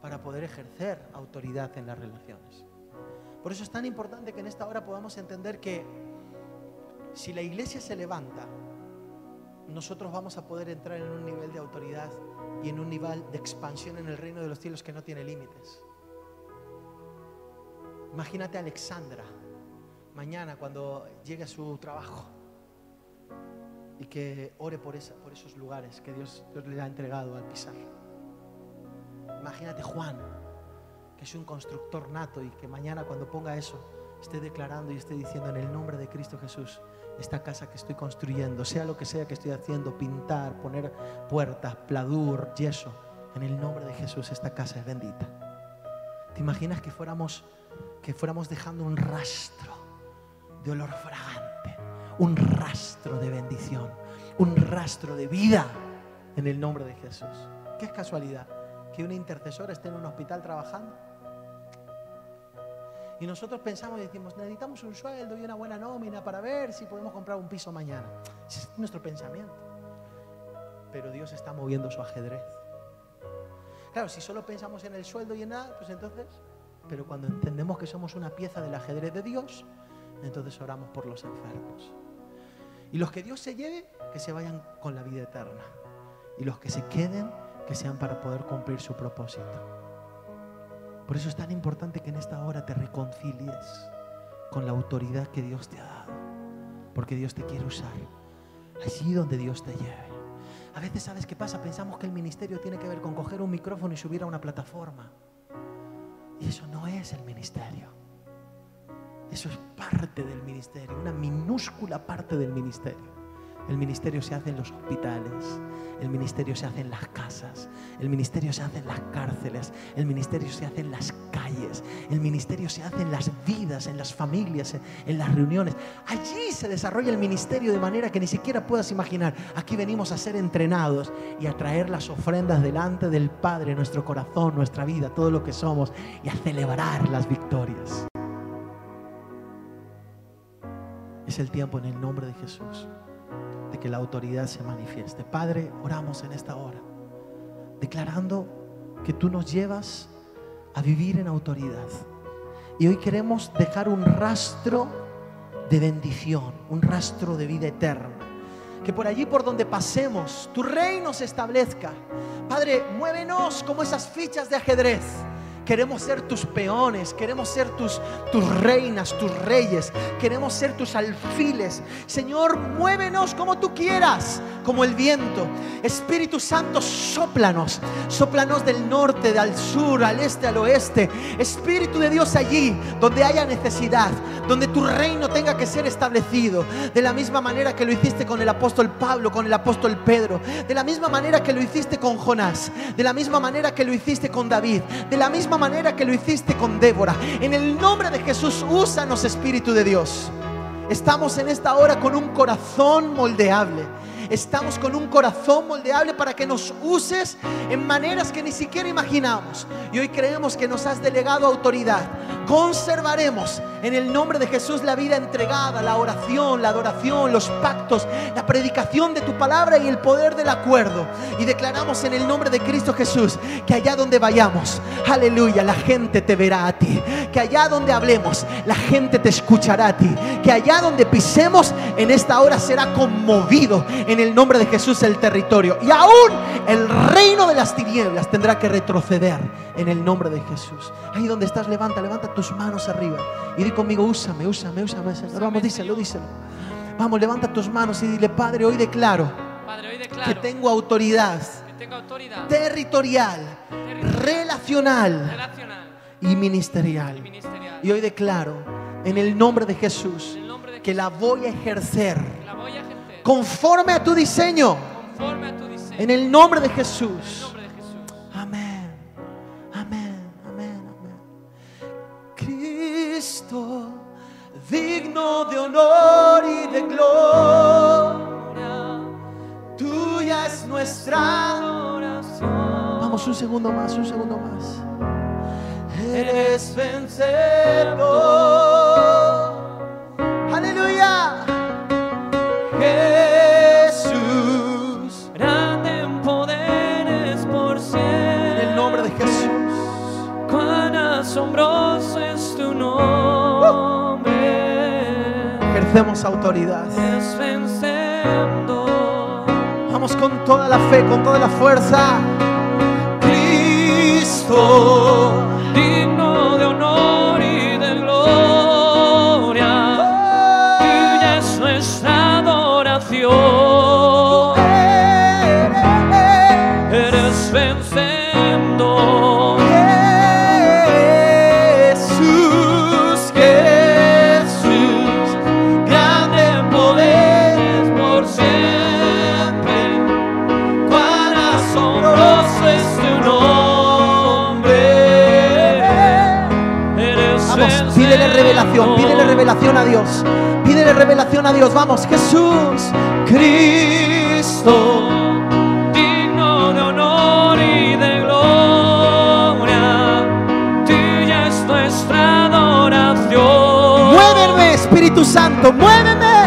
para poder ejercer autoridad en las relaciones. Por eso es tan importante que en esta hora podamos entender que si la iglesia se levanta, nosotros vamos a poder entrar en un nivel de autoridad y en un nivel de expansión en el reino de los cielos que no tiene límites. Imagínate a Alexandra mañana cuando llegue a su trabajo y que ore por, esos lugares que Dios, Dios le ha entregado al pisar. Imagínate Juan, soy un constructor nato y que mañana cuando ponga eso esté declarando y esté diciendo en el nombre de Cristo Jesús, esta casa que estoy construyendo, sea lo que sea que estoy haciendo, pintar, poner puertas, pladur, yeso, en el nombre de Jesús esta casa es bendita. ¿Te imaginas que fuéramos que fuéramos dejando un rastro de olor fragante, un rastro de bendición, un rastro de vida en el nombre de Jesús? ¿Qué es casualidad que una intercesora esté en un hospital trabajando? Y nosotros pensamos y decimos, necesitamos un sueldo y una buena nómina para ver si podemos comprar un piso mañana. Ese es nuestro pensamiento. Pero Dios está moviendo su ajedrez. Claro, si solo pensamos en el sueldo y en nada, pues entonces, pero cuando entendemos que somos una pieza del ajedrez de Dios, entonces oramos por los enfermos. Y los que Dios se lleve, que se vayan con la vida eterna. Y los que se queden, que sean para poder cumplir su propósito. Por eso es tan importante que en esta hora te reconcilies con la autoridad que Dios te ha dado. Porque Dios te quiere usar. Allí donde Dios te lleve. A veces, ¿sabes qué pasa? Pensamos que el ministerio tiene que ver con coger un micrófono y subir a una plataforma. Y eso no es el ministerio. Eso es parte del ministerio, una minúscula parte del ministerio. El ministerio se hace en los hospitales, el ministerio se hace en las casas, el ministerio se hace en las cárceles, el ministerio se hace en las calles, el ministerio se hace en las vidas, en las familias, en, las reuniones. Allí se desarrolla el ministerio de manera que ni siquiera puedas imaginar. Aquí venimos a ser entrenados y a traer las ofrendas delante del Padre, nuestro corazón, nuestra vida, todo lo que somos, y a celebrar las victorias. Es el tiempo en el nombre de Jesús que la autoridad se manifieste. Padre, oramos en esta hora, declarando que tú nos llevas a vivir en autoridad. Y hoy queremos dejar un rastro de bendición, un rastro de vida eterna. Que por allí por donde pasemos, tu reino se establezca. Padre, muévenos como esas fichas de ajedrez. Queremos ser tus peones, queremos ser tus, tus reinas, tus reyes, queremos ser tus alfiles. Señor, muévenos como tú quieras, como el viento. Espíritu Santo, sóplanos, sóplanos del norte, al sur, al este, al oeste. Espíritu de Dios allí, donde haya necesidad, donde tu reino tenga que ser establecido. De la misma manera que lo hiciste con el apóstol Pablo, con el apóstol Pedro. De la misma manera que lo hiciste con Jonás. De la misma manera que lo hiciste con David. De la misma manera que lo hiciste con Débora. En el nombre de Jesús, úsanos, Espíritu de Dios. Estamos en esta hora con un corazón moldeable. Estamos con un corazón moldeable para que nos uses en maneras que ni siquiera imaginamos. Y hoy creemos que nos has delegado autoridad. Conservaremos en el nombre de Jesús la vida entregada, la oración, la adoración, los pactos, la predicación de tu palabra y el poder del acuerdo. Y declaramos en el nombre de Cristo Jesús que allá donde vayamos, aleluya, la gente te verá a ti. Que allá donde hablemos, la gente te escuchará a ti. Que allá donde pisemos, en esta hora será conmovido en nombre de Jesús el territorio. Y aún el reino de las tinieblas tendrá que retroceder en el nombre de Jesús. Ahí donde estás, levanta, levanta tus manos arriba. Y di conmigo, úsame, úsame, úsame, Señor. Vamos, díselo, díselo. Vamos, levanta tus manos y dile, Padre, hoy declaro Padre, hoy que declaro tengo autoridad que tengo autoridad territorial, relacional relacional y y ministerial. ministerial. Y hoy declaro, en el nombre de Jesús, el nombre de que ejercer que la voy a ejercer conforme a tu diseño. conforme a tu diseño. En el nombre de Jesús. nombre de Jesús. Amén. Amén. Amén. Amén. Cristo, digno de honor y de gloria, tuya es nuestra Oración. Vamos un segundo más, un segundo más. Eres vencedor. Aleluya. Ejercemos autoridad. Vamos con toda la fe, con toda la fuerza. Cristo. A Dios, vamos, Jesús, Cristo. digno de honor y de gloria, tuya es nuestra adoración. Muéveme, Espíritu Santo, muéveme.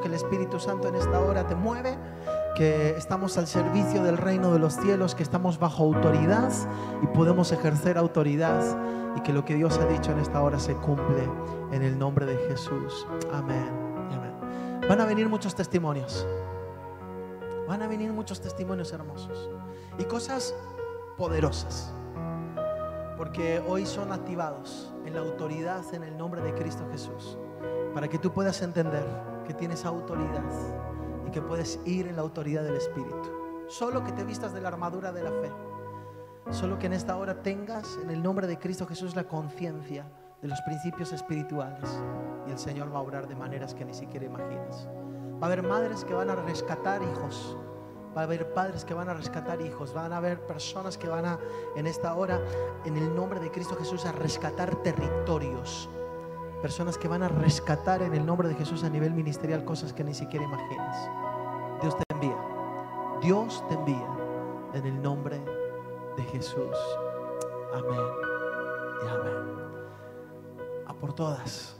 Que el Espíritu Santo en esta hora te mueve, que estamos al servicio del reino de los cielos, que estamos bajo autoridad y podemos ejercer autoridad y que lo que Dios ha dicho en esta hora se cumple en el nombre de Jesús. Amén. amén. Van a venir muchos testimonios. Van a venir muchos testimonios hermosos y cosas poderosas porque hoy son activados en la autoridad en el nombre de Cristo Jesús, para que tú puedas entender que tienes autoridad y que puedes ir en la autoridad del Espíritu. Solo que te vistas de la armadura de la fe, solo que en esta hora tengas en el nombre de Cristo Jesús la conciencia de los principios espirituales y el Señor va a obrar de maneras que ni siquiera imaginas. Va a haber madres que van a rescatar hijos. Va a haber padres que van a rescatar hijos, van a haber personas que van a, en esta hora, en el nombre de Cristo Jesús, a rescatar territorios. Personas que van a rescatar en el nombre de Jesús a nivel ministerial cosas que ni siquiera imaginas. Dios te envía. Dios te envía en el nombre de Jesús. Amén y amén. A por todas.